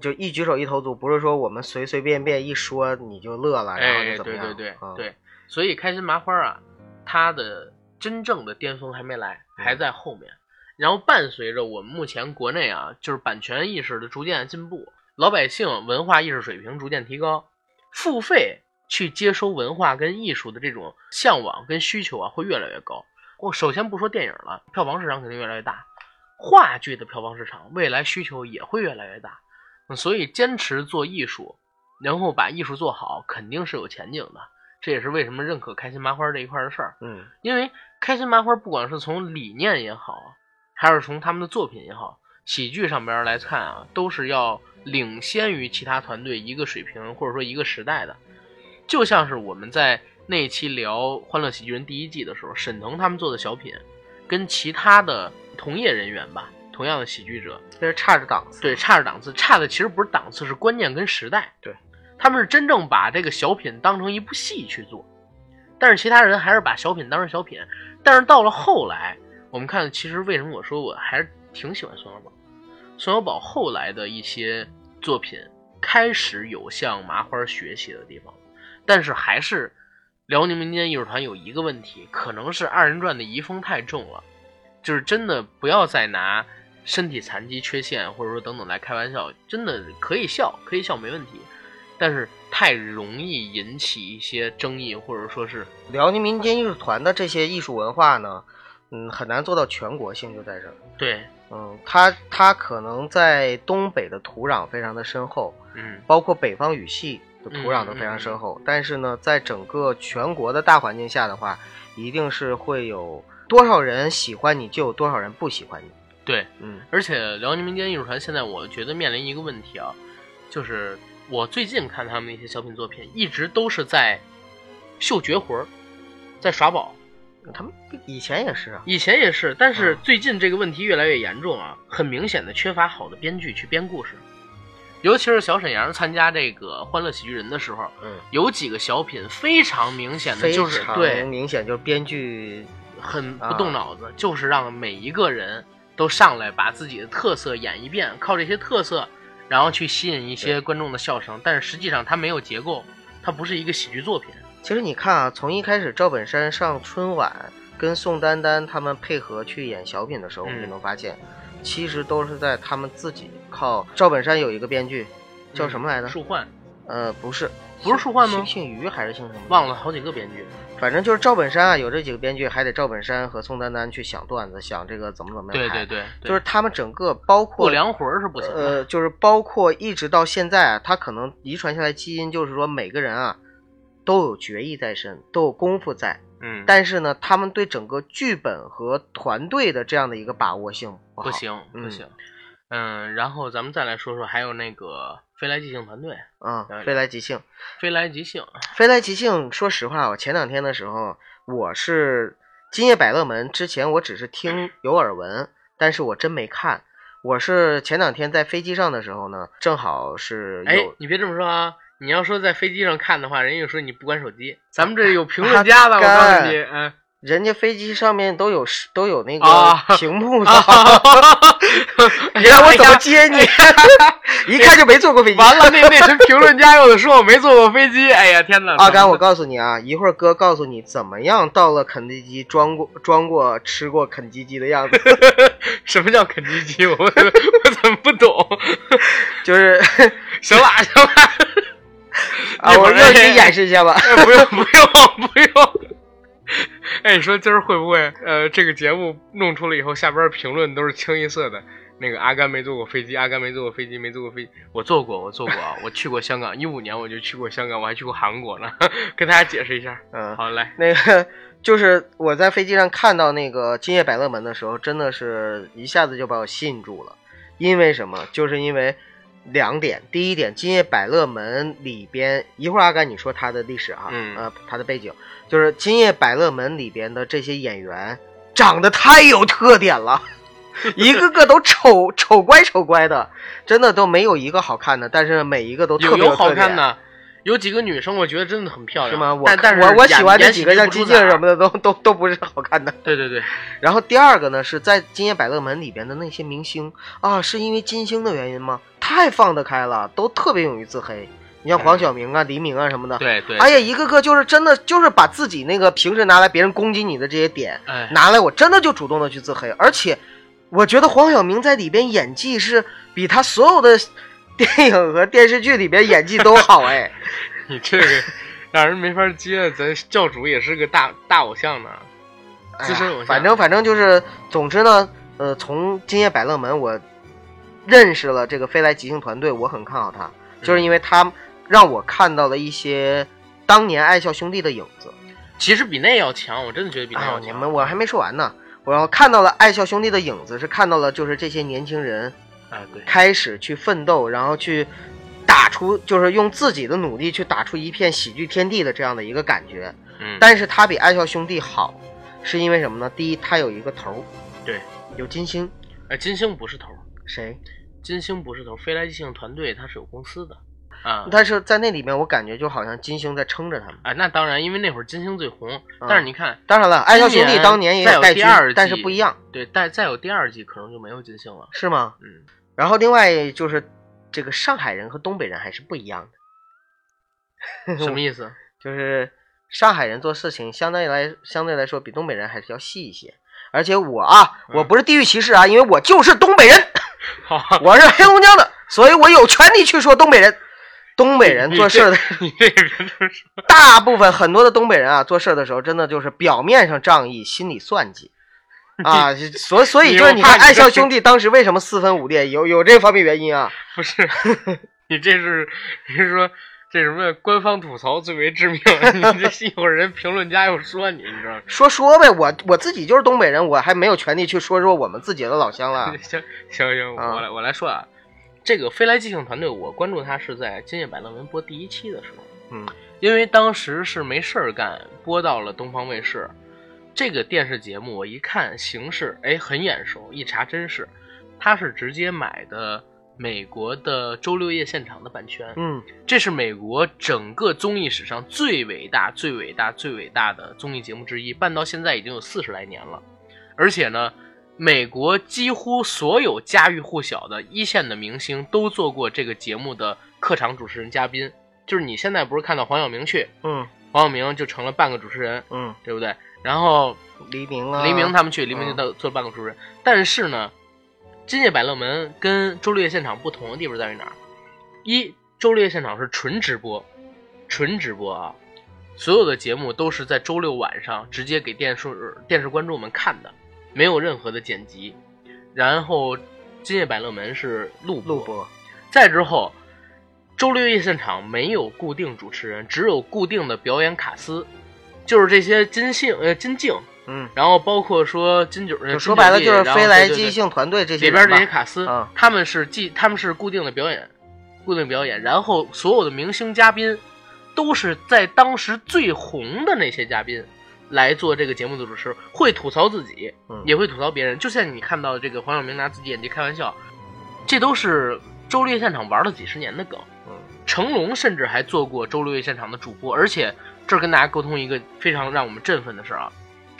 就一举手一投足，不是说我们随随便便一说你就乐了，然后哎，就怎么样？对对对、啊、对，所以开心麻花啊，它的真正的巅峰还没来，嗯还在后面。然后伴随着我们目前国内啊，就是版权意识的逐渐进步，老百姓文化意识水平逐渐提高，付费去接收文化跟艺术的这种向往跟需求啊，会越来越高。我首先不说电影了，票房市场肯定越来越大，话剧的票房市场未来需求也会越来越大。嗯所以坚持做艺术，然后把艺术做好，肯定是有前景的。这也是为什么认可开心麻花这一块的事儿。嗯因为开心麻花不管是从理念也好，还是从他们的作品也好，喜剧上边来看啊，都是要领先于其他团队一个水平或者说一个时代的。就像是我们在那一期聊《欢乐喜剧人》第一季的时候，沈腾他们做的小品，跟其他的同业人员吧，同样的喜剧者，但是差着档次。对，差着档次，差的其实不是档次，是观念跟时代。对，他们是真正把这个小品当成一部戏去做，但是其他人还是把小品当成小品。但是到了后来，我们看，其实为什么我说我还是挺喜欢宋小宝？宋小宝后来的一些作品开始有向麻花学习的地方，但是还是辽宁民间艺术团有一个问题，可能是二人转的遗风太重了。就是真的不要再拿身体残疾、缺陷或者说等等来开玩笑，真的可以笑，可以笑没问题，但是太容易引起一些争议，或者说是辽宁民间艺术团的这些艺术文化呢，嗯，很难做到全国性，就在这儿。对，嗯，它它可能在东北的土壤非常的深厚，嗯，包括北方语系的土壤都非常深厚，但是呢，在整个全国的大环境下的话，一定是会有多少人喜欢你，就有多少人不喜欢你。对，嗯而且辽宁民间艺术团现在我觉得面临一个问题啊，就是我最近看他们的一些小品作品，一直都是在秀绝活儿，在耍宝。他们以前也是啊，以前也是，但是嗯最近这个问题越来越严重啊，很明显的缺乏好的编剧去编故事。尤其是小沈阳参加这个《欢乐喜剧人》的时候，嗯，有几个小品非常明显的就是对明显就是编剧很不动脑子，就是让每一个人都上来把自己的特色演一遍，靠这些特色，然后去吸引一些观众的笑声。但是实际上它没有结构，它不是一个喜剧作品。其实你看啊，从一开始赵本山上春晚跟宋丹丹他们配合去演小品的时候，我们就嗯能发现，其实都是在他们自己靠。赵本山有一个编剧叫什么来着？树焕呃，不是，不是树焕吗姓姓于还是姓什么？忘了好几个编剧。反正就是赵本山啊，有这几个编剧，还得赵本山和宋丹丹去想段子，想这个怎么怎么样。对对对，对就是他们整个包括过凉魂儿是不行的。呃，就是包括一直到现在啊，他可能遗传下来基因，就是说每个人啊都有决意在身，都有功夫在，嗯，但是呢，他们对整个剧本和团队的这样的一个把握性不行不嗯行。嗯，然后咱们再来说说，还有那个飞来即兴团队，啊，飞来即兴，飞来即兴，飞来即兴。说实话，我前两天的时候，我是今夜百乐门之前，我只是听有耳闻，但是我真没看。我是前两天在飞机上的时候呢，正好是哎有，你别这么说啊！你要说在飞机上看的话，人家就说你不关手机。咱们这有评论 家的，我告诉你，嗯，人家飞机上面都有都有那啊个 屏幕 的，啊，你让我怎么接你？一看就没坐过飞机。完了，那那群评论家又得说我没坐过飞机。哎呀，天哪！阿甘，我告诉你啊，一会儿哥告诉你怎么样到了肯德基装过装过吃过肯基基的样子，什么叫肯基基？我我怎么不懂？就是行了行了，啊，我让你演示一下吧。哎不用不用不用。哎，你说今儿会不会呃，这个节目弄出来以后，下边评论都是清一色的？那个阿甘没坐过飞机，阿甘没坐过飞机，没坐过飞机。我坐过，我坐过啊，我去过香港，一五年我就去过香港，我还去过韩国呢。跟大家解释一下。嗯，好，来，那个就是我在飞机上看到那个今夜百乐门的时候，真的是一下子就把我吸引住了。因为什么？就是因为两点。第一点，今夜百乐门里边，一会儿阿甘你说它的历史啊，嗯呃，它的背景，就是今夜百乐门里边的这些演员长得太有特点了。一个个都丑丑乖丑乖的，真的都没有一个好看的，但是每一个都特别好看的，有几个女生我觉得真的很漂亮，是吗？我但但是我我喜欢这几个像金靖什么的都都都不是好看的。对对对，然后第二个呢，是在《今夜百乐门》里边的那些明星啊，是因为金星的原因吗？太放得开了，都特别勇于自黑。你像黄晓明啊、黎明啊什么的，对对，哎呀，一个个就是真的就是把自己那个平时拿来别人攻击你的这些点哎，拿来，我真的就主动的去自黑，而且我觉得黄晓明在里边演技是比他所有的电影和电视剧里边演技都好哎。你这个让人没法接，咱教主也是个大大偶像呢，哎资深偶像。呀反正反正就是，总之呢，呃，从今夜百乐门我认识了这个飞来即兴团队，我很看好他，就是因为他让我看到了一些当年爱笑兄弟的影子。其实比那要强，我真的觉得比那啊要，强。你们我还没说完呢，我要看到了爱笑兄弟的影子，是看到了就是这些年轻人啊，对，开始去奋斗，然后去打出，就是用自己的努力去打出一片喜剧天地的这样的一个感觉。嗯，但是他比爱笑兄弟好，是因为什么呢？第一，他有一个头儿，对，有金星，哎，金星不是头，谁？金星不是头，飞来即兴团队它是有公司的啊。但是在那里面，我感觉就好像金星在撑着他们。啊，那当然，因为那会儿金星最红，嗯但是你看，当然了，爱笑兄弟当年也再有带军第二季，但是不一样，对，但再有第二季可能就没有金星了。是吗？嗯，然后另外就是这个上海人和东北人还是不一样的，什么意思？就是上海人做事情相对来相对来说比东北人还是要细一些，而且我啊，嗯我不是地域歧视啊，因为我就是东北人，好，我是黑龙江的，所以我有权利去说东北人。东北人做事儿的你这个人真是，大部分很多的东北人啊，做事儿的时候真的就是表面上仗义，心里算计 啊。所所以就是你看，爱笑兄弟当时为什么四分五裂，有有这方面原因啊。不是，你这是你是说这什么官方吐槽最为致命？你这一会儿人评论家又说你，你知道吗？说说呗，我我自己就是东北人，我还没有权利去说说我们自己的老乡了。行行行，啊我来我来说啊，这个飞来即兴团队，我关注他是在《今夜百乐门》播第一期的时候，嗯因为当时是没事儿干，播到了东方卫视。这个电视节目我一看形式，哎，很眼熟，一查真是，他是直接买的美国的周六夜现场的版权。嗯这是美国整个综艺史上最伟大、最伟大、最伟大的综艺节目之一，办到现在已经有四十来年了。而且呢，美国几乎所有家喻户晓的一线的明星都做过这个节目的客场主持人、嘉宾。就是你现在不是看到黄晓明去，嗯黄晓明就成了半个主持人，嗯，对不对？然后黎明啊，黎明他们去，黎明嗯就当做半个主持人。但是呢，今夜百乐门跟周六夜现场不同的地方在于哪儿？一，周六夜现场是纯直播，纯直播啊，所有的节目都是在周六晚上直接给电视电视观众们看的，没有任何的剪辑。然后今夜百乐门是录播，录播。再之后，周六夜现场没有固定主持人，只有固定的表演卡司，就是这些金星呃金靖，嗯，然后包括说金九，说白了就是飞来即兴兴团队这些里边这些卡司，嗯他们是既他们是固定的表演，固定表演，然后所有的明星嘉宾都是在当时最红的那些嘉宾来做这个节目的主持，会吐槽自己，嗯也会吐槽别人。就像你看到这个黄晓明拿自己演技开玩笑，这都是周六夜现场玩了几十年的梗。嗯成龙甚至还做过周六夜现场的主播，而且这儿跟大家沟通一个非常让我们振奋的事儿啊，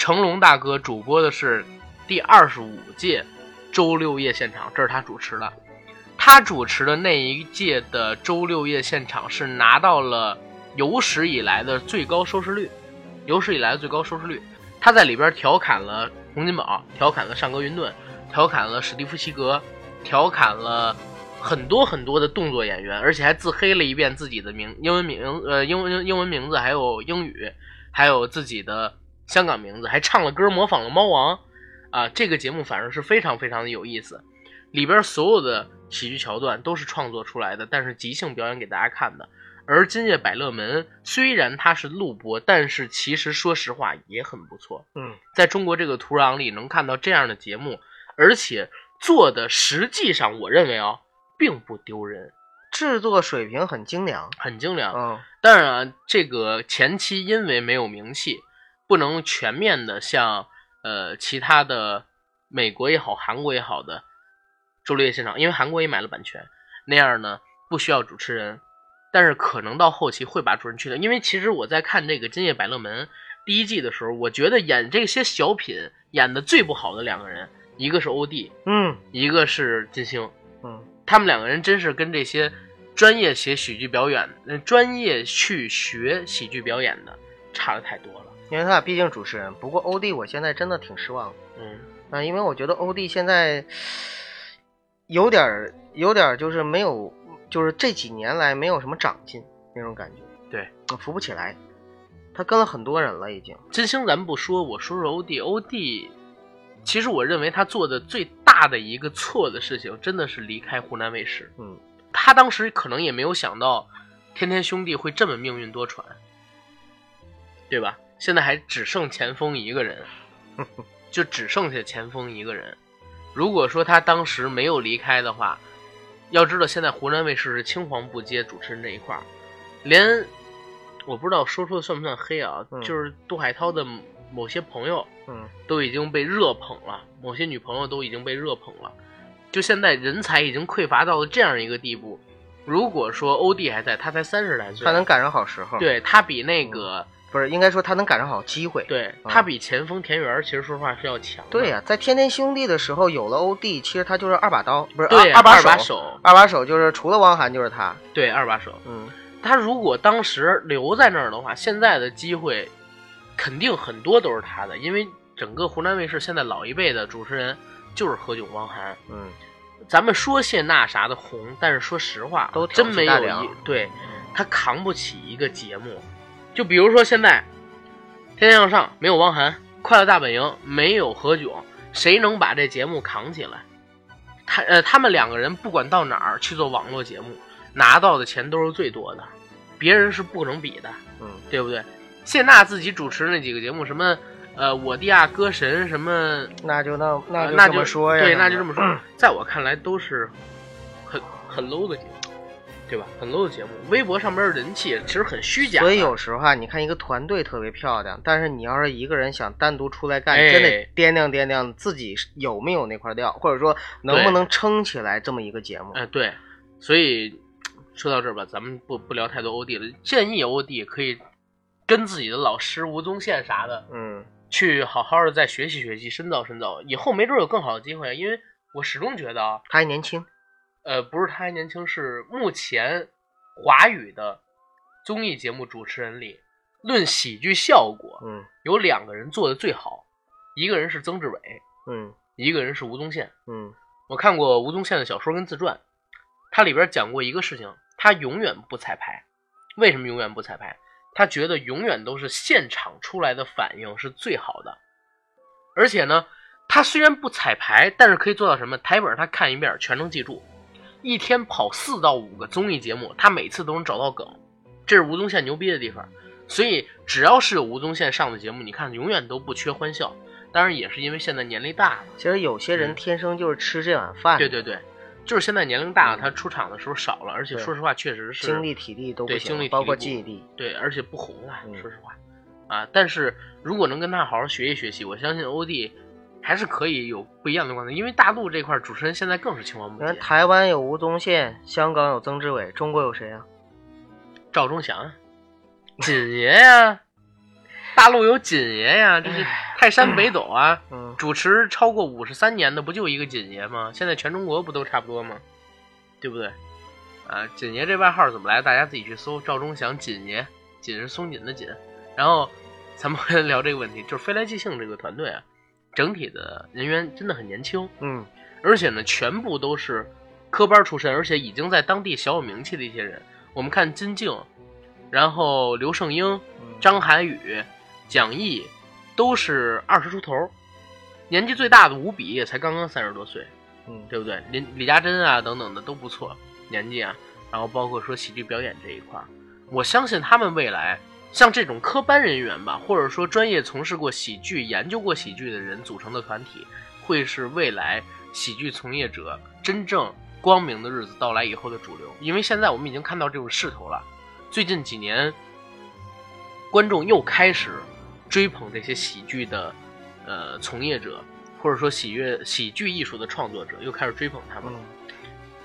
成龙大哥主播的是第二十五届周六夜现场，这是他主持的。他主持的那一届的周六夜现场是拿到了有史以来的最高收视率，有史以来的最高收视率。他在里边调侃了洪金宝，调侃了上格云顿，调侃了史蒂夫西格，调侃了很多很多的动作演员，而且还自黑了一遍自己的名英文名呃英文英文名字，还有英语，还有自己的香港名字，还唱了歌模仿了猫王啊。这个节目反正是非常非常的有意思，里边所有的喜剧桥段都是创作出来的，但是即兴表演给大家看的。而今夜百乐门虽然它是录播，但是其实说实话也很不错。嗯在中国这个土壤里能看到这样的节目，而且做的实际上我认为啊，并不丢人，制作水平很精良。很精良。嗯当然啊，这个前期因为没有名气，不能全面的像呃其他的美国也好、韩国也好的周六夜现场，因为韩国也买了版权，那样呢不需要主持人，但是可能到后期会把主持人去掉。因为其实我在看这个《今夜百乐门》第一季的时候，我觉得演这些小品演的最不好的两个人，一个是欧弟，嗯一个是金星。嗯他们两个人真是跟这些专业写喜剧表演、呃专业去学喜剧表演的差的太多了。因为他俩毕竟主持人。不过欧弟，我现在真的挺失望的。嗯，啊，因为我觉得欧弟现在有点儿有点儿就是没有，就是这几年来没有什么长进那种感觉。对，我扶不起来。他跟了很多人了，已经。金星咱们不说，我说说欧弟。欧弟，其实我认为他做的最大的一个错的事情，真的是离开湖南卫视。嗯他当时可能也没有想到，天天兄弟会这么命运多舛，对吧？现在还只剩前锋一个人，就只剩下前锋一个人。如果说他当时没有离开的话，要知道现在湖南卫视是青黄不接主持人这一块儿，连我不知道说出的算不算黑啊，嗯就是杜海涛的某些朋友嗯都已经被热捧了，某些女朋友都已经被热捧了。就现在人才已经匮乏到了这样一个地步。如果说欧弟还在，他才三十来岁，他能赶上好时候。，对他比那个、不是应该说他能赶上好机会。对嗯他比前锋田园其实说实话是要强。对呀、在天天兄弟的时候有了欧弟，其实他就是二把刀，不是对二把二把手。手，二把手就是除了汪涵就是他。对二把手。嗯他如果当时留在那儿的话，现在的机会肯定很多都是他的，因为整个湖南卫视现在老一辈的主持人就是何炅、汪涵。嗯，咱们说谢娜啥的红，但是说实话，都真没有一对，他扛不起一个节目。就比如说现在，《天天向上》没有汪涵，《快乐大本营》没有何炅，谁能把这节目扛起来？他呃，他们两个人不管到哪儿去做网络节目，拿到的钱都是最多的，别人是不能比的，嗯，对不对？谢娜自己主持那几个节目，什么呃，我的亚歌神，什么那就那那那就这么说呀，对，那就这么说。在我看来，都是很很 low 的节目，对吧？很 low 的节目，微博上面的人气其实很虚假。所以有时候啊，你看一个团队特别漂亮，但是你要是一个人想单独出来干，哎真得掂量掂量自己有没有那块料，或者说能不能撑起来这么一个节目。哎，对，所以说到这儿吧，咱们不不聊太多 OD 了。建议 OD 可以跟自己的老师吴宗宪啥的，嗯，去好好的再学习学习，深造深造，以后没准有更好的机会。因为我始终觉得啊，他还年轻，呃，不是他还年轻，是目前华语的综艺节目主持人里，论喜剧效果，嗯有两个人做的最好，一个人是曾志伟，嗯一个人是吴宗宪。嗯我看过吴宗宪的小说跟自传，他里边讲过一个事情，他永远不彩排。为什么永远不彩排？他觉得永远都是现场出来的反应是最好的。而且呢，他虽然不彩排，但是可以做到什么？台本他看一遍全能记住，一天跑四到五个综艺节目，他每次都能找到梗，这是吴宗宪牛逼的地方。所以只要是有吴宗宪上的节目，你看永远都不缺欢笑。当然也是因为现在年龄大了。其实有些人天生就是吃这碗饭，对对对，就是现在年龄大了，他出场的时候少了，而且说实话，确实是精力体力都不对行包括记忆力。对，而且不红啊，嗯说实话啊。但是如果能跟他好好学习学习，我相信欧弟还是可以有不一样的观点，因为大陆这块主持人现在更是青黄不接。台湾有吴宗宪，香港有曾志伟，中国有谁啊？赵忠祥啊，锦爷呀，大陆有锦爷呀，这是泰山北斗啊。嗯，主持超过五十三年的不就一个锦爷吗？现在全中国不都差不多吗？对不对？啊，锦爷这外号怎么来？大家自己去搜。赵忠祥，锦爷，锦是松紧的锦。然后咱们回 来聊这个问题，就是飞来即兴这个团队啊，整体的人员真的很年轻，嗯而且呢，全部都是科班出身，而且已经在当地小有名气的一些人。我们看金靖，然后刘胜英、嗯张涵予、蒋毅，都是二十出头，年纪最大的吴比也才刚刚三十多岁，嗯，对不对？李李嘉珍啊等等的都不错，年纪啊，然后包括说喜剧表演这一块儿，我相信他们未来像这种科班人员吧，或者说专业从事过喜剧、研究过喜剧的人组成的团体，会是未来喜剧从业者真正光明的日子到来以后的主流。因为现在我们已经看到这种势头了，最近几年，观众又开始追捧这些喜剧的呃从业者，或者说喜悦喜剧艺术的创作者，又开始追捧他们了。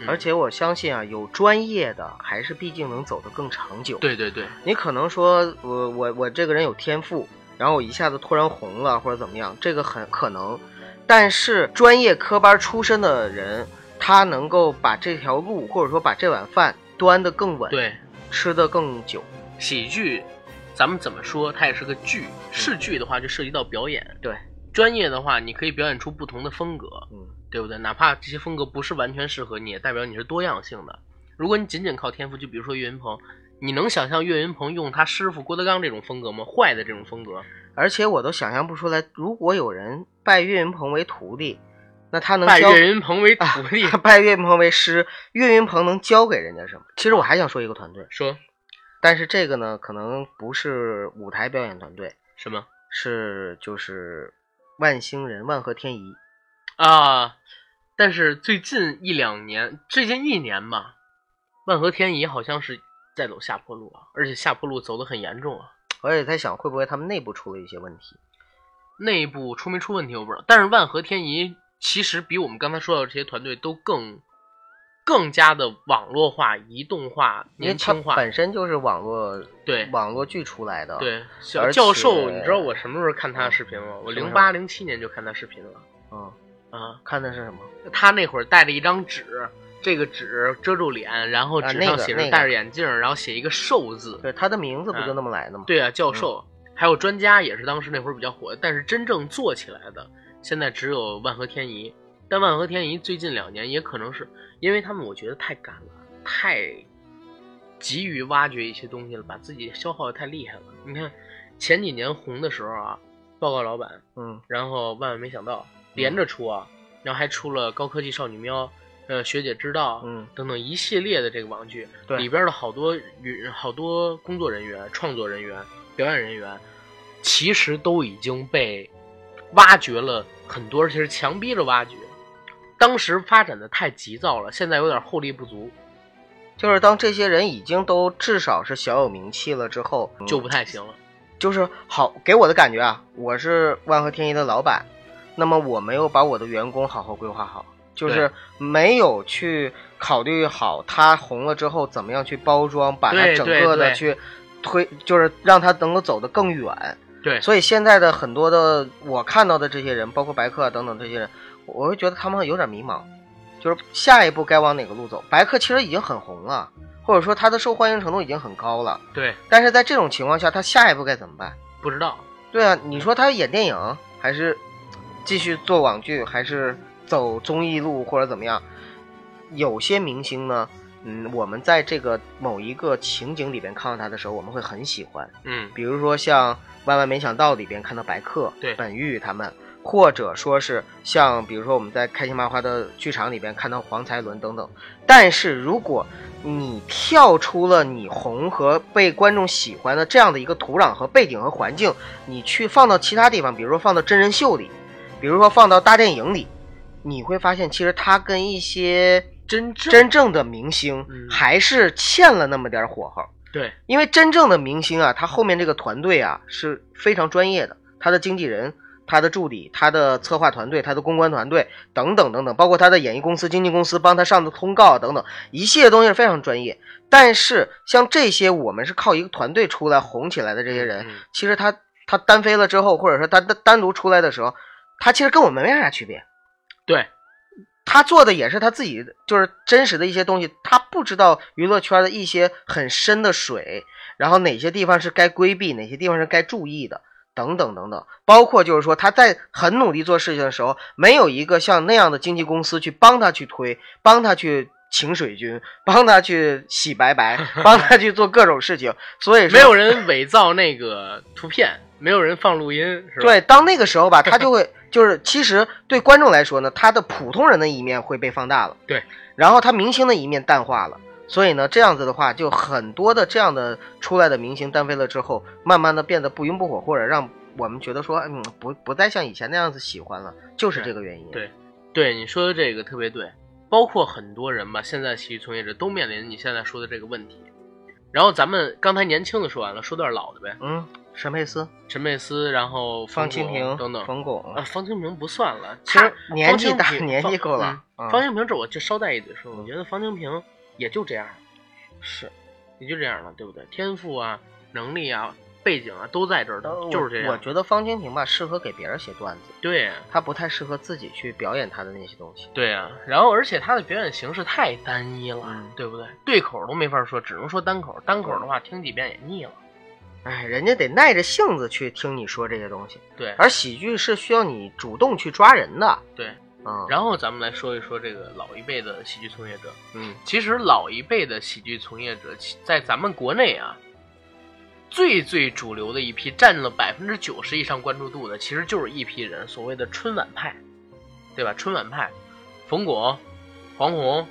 而且我相信啊，有专业的还是毕竟能走得更长久。对对对，你可能说我我我这个人有天赋，然后我一下子突然红了或者怎么样，这个很可能。但是专业科班出身的人，他能够把这条路或者说把这碗饭端得更稳，对吃得更久。喜剧，咱们怎么说，它也是个剧。是剧的话，就涉及到表演。对，专业的话，你可以表演出不同的风格，嗯对不对？哪怕这些风格不是完全适合你，也代表你是多样性的。如果你仅仅靠天赋，就比如说岳云鹏，你能想象岳云鹏用他师傅郭德纲这种风格吗？坏的这种风格，而且我都想象不出来，如果有人拜岳云鹏为徒弟，那他能教拜岳云鹏为徒弟，啊拜岳云鹏为师，岳云鹏能教给人家什么？其实我还想说一个团队，说但是这个呢，可能不是舞台表演团队，什么是就是万星人万和天宜。啊？但是最近一两年，最近一年吧，万和天宜好像是在走下坡路啊，而且下坡路走得很严重啊。我也在想，会不会他们内部出了一些问题？内部出没出问题我不知道，但是万和天宜其实比我们刚才说到的这些团队都更更加的网络化、移动化、年轻化。本身就是网络对网络剧出来的。，对，小而教授，你知道我什么时候看他的视频吗？我零八零七年就看他视频了嗯，啊。看的是什么？他那会儿带着一张纸，这个纸遮住脸，然后啊纸上写着戴着眼镜，然后写一个寿字。对，他的名字不就那么来的吗？对啊，教授。还有专家也是当时那会儿比较火的，但是真正做起来的，现在只有万和天宜。但万和天宜最近两年也可能是因为他们，我觉得太赶了，太急于挖掘一些东西了，把自己消耗的太厉害了。你看前几年红的时候啊，报告老板，嗯，然后万万没想到连着出啊，然后还出了高科技少女喵，呃，学姐知道，嗯，等等一系列的这个网剧，对里边的好多与好多工作人员、创作人员、表演人员，其实都已经被挖掘了很多，而且是强逼着挖掘。当时发展的太急躁了，现在有点后力不足，就是当这些人已经都至少是小有名气了之后，嗯就不太行了。就是好给我的感觉啊，我是万和天宜的老板，那么我没有把我的员工好好规划好，就是没有去考虑好他红了之后怎么样去包装，把它整个的去推，就是让他能够走得更远。对，所以现在的很多的我看到的这些人，包括白客啊等等这些人，我会觉得他们有点迷茫，就是下一步该往哪个路走。白客其实已经很红了，或者说他的受欢迎程度已经很高了，对，但是在这种情况下，他下一步该怎么办？不知道，对啊，你说他演电影，还是继续做网剧，还是走综艺路，或者怎么样？有些明星呢，嗯，我们在这个某一个情景里边看到他的时候，我们会很喜欢。嗯，比如说像《万万没想到》里边看到白客、对本玉他们，或者说是像比如说我们在开心麻花的剧场里边看到黄才伦等等。但是如果你跳出了你红和被观众喜欢的这样的一个土壤和背景和环境，你去放到其他地方，比如说放到真人秀里，比如说放到大电影里，你会发现其实他跟一些真正真正的明星嗯还是欠了那么点儿火候。对，因为真正的明星啊，他后面这个团队啊是非常专业的，他的经纪人、他的助理、他的策划团队、他的公关团队等等等等，包括他的演艺公司、经纪公司帮他上的通告等等，一系列东西是非常专业。但是像这些我们是靠一个团队出来红起来的这些人，嗯其实他他单飞了之后，或者说他单单独出来的时候，他其实跟我们没啥区别。对，他做的也是他自己就是真实的一些东西，他不知道娱乐圈的一些很深的水，然后哪些地方是该规避，哪些地方是该注意的，等等等等。包括就是说他在很努力做事情的时候，没有一个像那样的经纪公司去帮他去推，帮他去请水军，帮他去洗白白，帮他去做各种事情。所以说没有人伪造那个图片，没有人放录音，是吧？对，当那个时候吧，他就会就是，其实对观众来说呢，他的普通人的一面会被放大了，对，然后他明星的一面淡化了，所以呢，这样子的话，就很多的这样的出来的明星单飞了之后，慢慢的变得不温不火，或者让我们觉得说，嗯，不不再像以前那样子喜欢了，就是这个原因。对对，你说的这个特别对，包括很多人吧，现在喜剧从业者都面临你现在说的这个问题。然后咱们刚才年轻的说完了，说段老的呗，嗯，陈佩斯、陈佩斯，然后方清清平等等。冯巩，啊，方清平不算了，其实他年纪大年纪够了嗯嗯方清平这我就捎带一嘴说，我觉得方清平也就这样，是也就这样了，对不对？天赋啊，能力啊，背景啊，都在这儿就是这样。我我觉得方清平吧，适合给别人写段子，对他不太适合自己去表演他的那些东西。对啊，然后而且他的表演形式太单一了，嗯对不对？对口都没法说，只能说单口。单口的话，听几遍也腻了。哎，人家得耐着性子去听你说这些东西，对而喜剧是需要你主动去抓人的。对，嗯，然后咱们来说一说这个老一辈的喜剧从业者。嗯，其实老一辈的喜剧从业者，在咱们国内啊，最最主流的一批，占了百分之九十以上关注度的，其实就是一批人，所谓的春晚派，对吧？春晚派，冯巩、黄宏，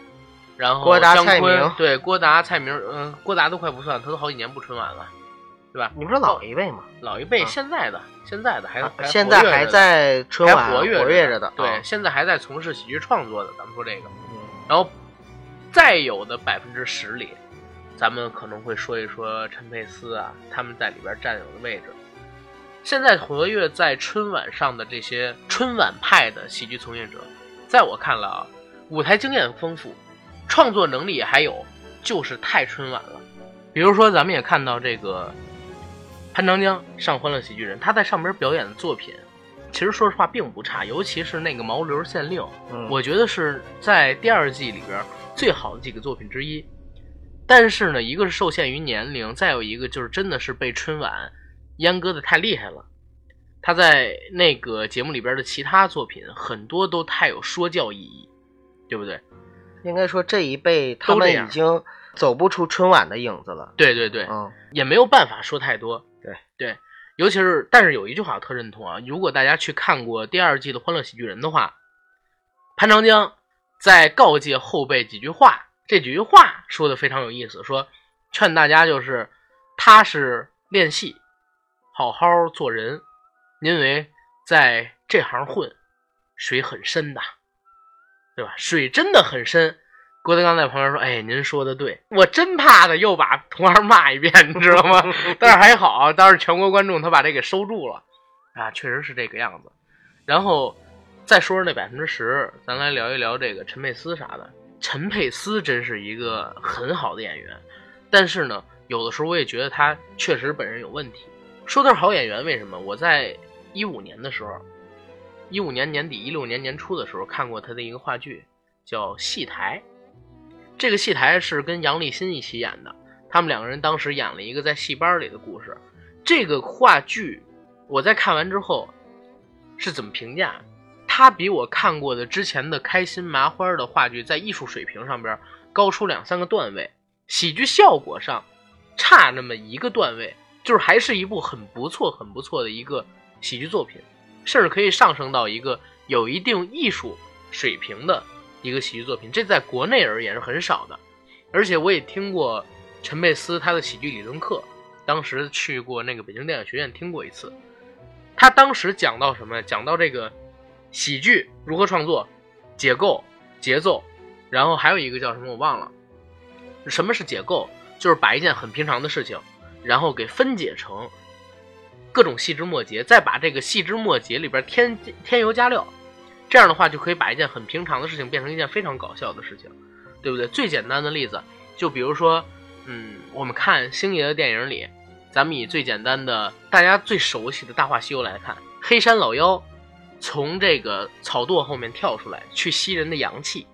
然后郭达蔡明对，郭达、蔡明，嗯、郭达都快不算，他都好几年不春晚了，对吧？你不是老一辈吗？老一辈啊现在的、现在的还、现在还在春晚还活跃跃着的，对，啊现在还在从事喜剧创作的，咱们说这个。嗯然后再有的百分之十里，咱们可能会说一说陈佩斯啊，他们在里边占有的位置。现在活跃在春晚上的这些春晚派的喜剧从业者，在我看来啊，舞台经验丰富，创作能力也还有，就是太春晚了。比如说，咱们也看到这个潘长江上《欢乐喜剧人》，他在上边表演的作品，其实说实话并不差，尤其是那个毛驴县令，嗯，我觉得是在第二季里边最好的几个作品之一。但是呢，一个是受限于年龄，再有一个就是真的是被春晚阉割的太厉害了。他在那个节目里边的其他作品很多都太有说教意义，对不对？应该说这一辈他们已经走不出春晚的影子了。对对对，嗯，也没有办法说太多。对对，尤其是但是有一句话我特认同啊，如果大家去看过第二季的《欢乐喜剧人》的话，潘长江在告诫后辈几句话，这几句话说的非常有意思，说劝大家就是踏实练戏，好好做人。因为在这行混，水很深的，对吧？水真的很深。郭德纲在旁边说：“哎，您说的对，我真怕他又把同行骂一遍，你知道吗？但是还好，当时全国观众他把这给收住了，啊，确实是这个样子。然后再说说那百分之十，咱来聊一聊这个陈佩斯啥的。陈佩斯真是一个很好的演员，但是呢，有的时候我也觉得他确实本人有问题。说他是好演员，为什么？我在。一五年的时候，一五年年底、一六年年初的时候，看过他的一个话剧，叫《戏台》。这个戏台是跟杨立新一起演的，他们两个人当时演了一个在戏班里的故事。这个话剧，我在看完之后是怎么评价？他比我看过的之前的开心麻花的话剧，在艺术水平上边高出两三个段位，喜剧效果上差那么一个段位，就是还是一部很不错、很不错的一个。喜剧作品，甚至可以上升到一个有一定艺术水平的一个喜剧作品，这在国内而言是很少的。而且我也听过陈佩斯他的喜剧理论课，当时去过那个北京电影学院听过一次。他当时讲到什么？讲到这个喜剧如何创作、解构、节奏，然后还有一个叫什么我忘了。什么是解构？就是把一件很平常的事情，然后给分解成。各种细枝末节，再把这个细枝末节里边添添油加料，这样的话就可以把一件很平常的事情变成一件非常搞笑的事情，对不对？最简单的例子，就比如说，嗯，我们看星爷的电影里，咱们以最简单的、大家最熟悉的《大话西游》来看，黑山老妖从这个草垛后面跳出来去吸人的阳气，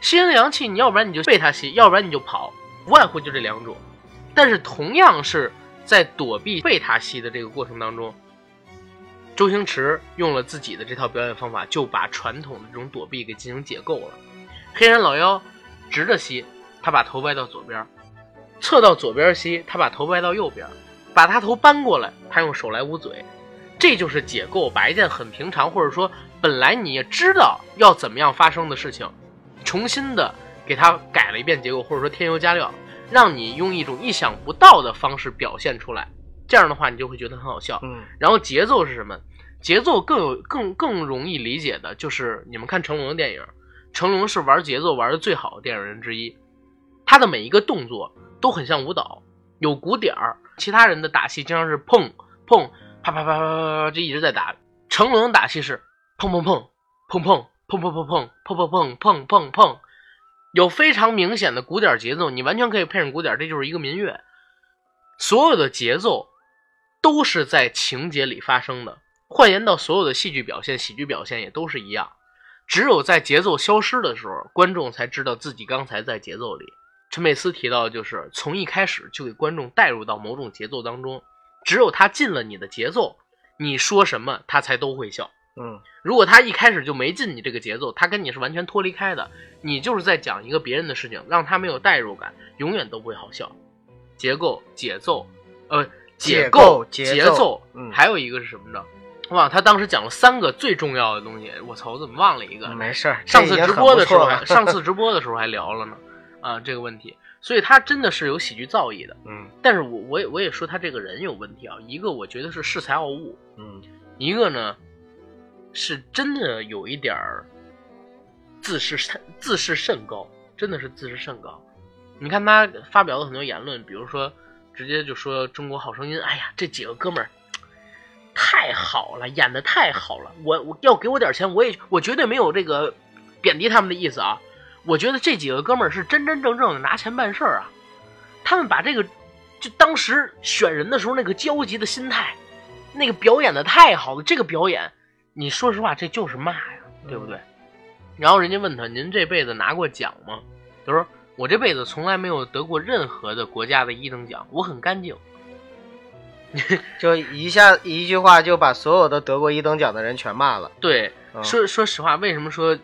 吸人的阳气，你要不然你就被他吸，要不然你就跑，无外乎就这两种。但是同样是。在躲避被他吸的这个过程当中，周星驰用了自己的这套表演方法，就把传统的这种躲避给进行解构了。黑山老妖直着吸，他把头歪到左边；侧到左边吸，他把头歪到右边；把他头搬过来，他用手来捂嘴。这就是解构，把一件很平常或者说本来你也知道要怎么样发生的事情，重新的给他改了一遍结构，或者说添油加料。让你用一种意想不到的方式表现出来，这样的话你就会觉得很好笑。嗯，然后节奏是什么？节奏更有更更容易理解的就是你们看成龙的电影，成龙是玩节奏玩的最好的电影人之一，他的每一个动作都很像舞蹈，有鼓点儿。其他人的打戏经常是碰碰啪啪啪啪啪啪，就一直在打。成龙的打戏是砰砰砰砰砰砰砰砰砰砰砰砰砰砰砰。有非常明显的鼓点节奏，你完全可以配上鼓点，这就是一个民乐。所有的节奏都是在情节里发生的。换言到所有的戏剧表现、喜剧表现也都是一样。只有在节奏消失的时候，观众才知道自己刚才在节奏里。陈佩斯提到，就是从一开始就给观众带入到某种节奏当中。只有他进了你的节奏，你说什么他才都会笑。嗯，如果他一开始就没进你这个节奏，他跟你是完全脱离开的，你就是在讲一个别人的事情，让他没有代入感，永远都不会好笑。结构、节奏，呃，解构、节奏，嗯，还有一个是什么呢？哇，他当时讲了三个最重要的东西，我操，我怎么忘了一个？没事，上次直播的时候，上次直播的时候还聊了呢，啊，这个问题，所以他真的是有喜剧造诣的，嗯，但是我我也我也说他这个人有问题啊，一个我觉得是恃才傲物，嗯，一个呢。是真的有一点儿自视甚自视甚高，真的是自视甚高。你看他发表的很多言论，比如说直接就说《中国好声音》，哎呀，这几个哥们儿太好了，演的太好了。我我要给我点钱，我也我绝对没有这个贬低他们的意思啊。我觉得这几个哥们儿是真真正正的拿钱办事儿啊。他们把这个就当时选人的时候那个焦急的心态，那个表演的太好了，这个表演。你说实话，这就是骂呀，对不对？然后人家问他：“您这辈子拿过奖吗？”他说：“我这辈子从来没有得过任何的国家的一等奖，我很干净。”就一下一句话就把所有的得过一等奖的人全骂了。对，嗯说说实话，为什么说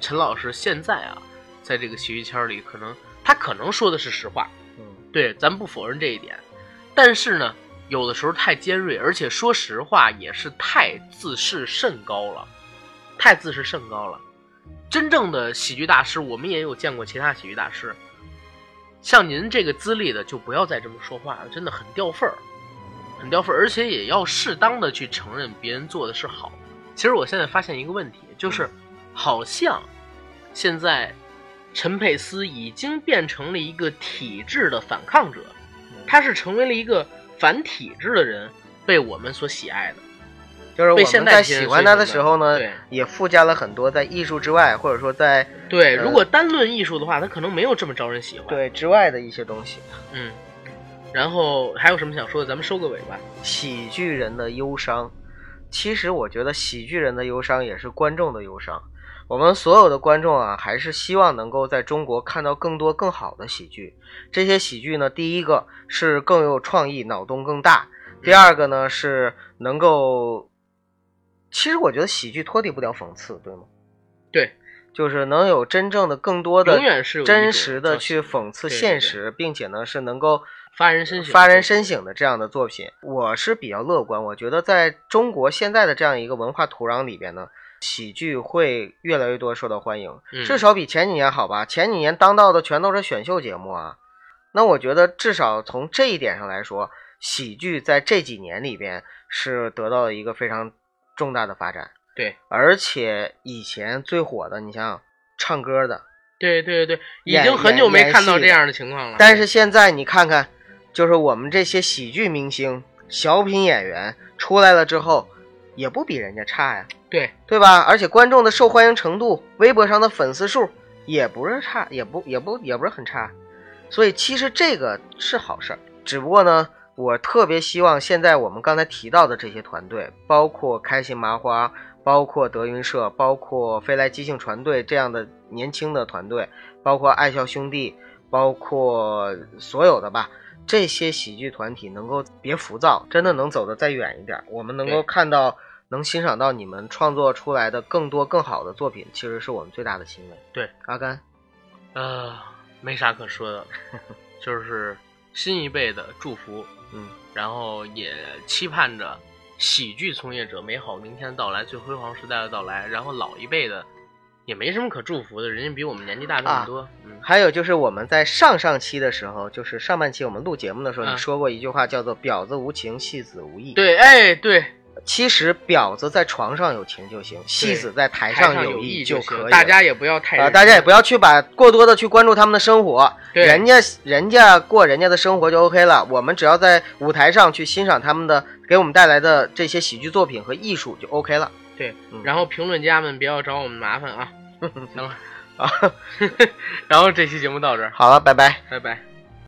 陈老师现在啊，在这个喜剧圈里，可能他可能说的是实话，嗯对，咱不否认这一点，但是呢，有的时候太尖锐，而且说实话也是太自视甚高了，太自视甚高了。真正的喜剧大师，我们也有见过其他喜剧大师，像您这个资历的，就不要再这么说话了，真的很掉份儿，很掉份儿，而且也要适当的去承认别人做的是好。其实我现在发现一个问题，就是好像现在陈佩斯已经变成了一个体制的反抗者，他是成为了一个反体制的人，被我们所喜爱的。就是我被们在喜欢他的时候呢，也附加了很多在艺术之外，或者说在对，呃如果单论艺术的话，他可能没有这么招人喜欢。，对之外的一些东西。嗯。然后还有什么想说的？咱们收个尾吧。喜剧人的忧伤，其实我觉得喜剧人的忧伤也是观众的忧伤。我们所有的观众啊，还是希望能够在中国看到更多更好的喜剧。这些喜剧呢，第一个是更有创意，脑洞更大；第二个呢是能够，其实我觉得喜剧脱离不了讽刺，对吗？对，就是能有真正的更多的永远是有真实的去讽刺对对对现实，并且呢是能够发人深省发人深省的这样的作品，我是比较乐观。我觉得在中国现在的这样一个文化土壤里边呢，喜剧会越来越多受到欢迎，嗯至少比前几年好吧？前几年当道的全都是选秀节目啊，那我觉得至少从这一点上来说，喜剧在这几年里边是得到了一个非常重大的发展。对而且以前最火的，你想想唱歌的，对对对，已经很久没看到这样的情况了。但是现在你看看，就是我们这些喜剧明星、小品演员出来了之后，也不比人家差呀，对对吧？而且观众的受欢迎程度，微博上的粉丝数也不是差，也不也不也不是很差，所以其实这个是好事儿。只不过呢，我特别希望现在我们刚才提到的这些团队，包括开心麻花。包括德云社，包括飞来即兴船队这样的年轻的团队，包括爱笑兄弟，包括所有的吧，这些喜剧团体能够别浮躁，真的能走得再远一点，我们能够看到，能欣赏到你们创作出来的更多更好的作品，其实是我们最大的欣慰。对，阿甘，呃，没啥可说的了，就是新一辈的祝福，嗯，然后也期盼着喜剧从业者美好明天的到来，最辉煌时代的到来。然后老一辈的也没什么可祝福的，人家比我们年纪大那么多，嗯，还有就是我们在上上期的时候，就是上半期我们录节目的时候，嗯你说过一句话叫做“婊子无情，戏子无义”。对，哎，对，其实婊子在床上有情就行，戏子在台台上有意就可以。大家也不要太啊、认大家也不要去把过多的去关注他们的生活，对人家人家过人家的生活就 OK 了，我们只要在舞台上去欣赏他们的给我们带来的这些喜剧作品和艺术就 OK 了。对嗯，然后评论家们不要找我们麻烦啊，行了啊，然后这期节目到这儿，好了，拜拜。拜拜。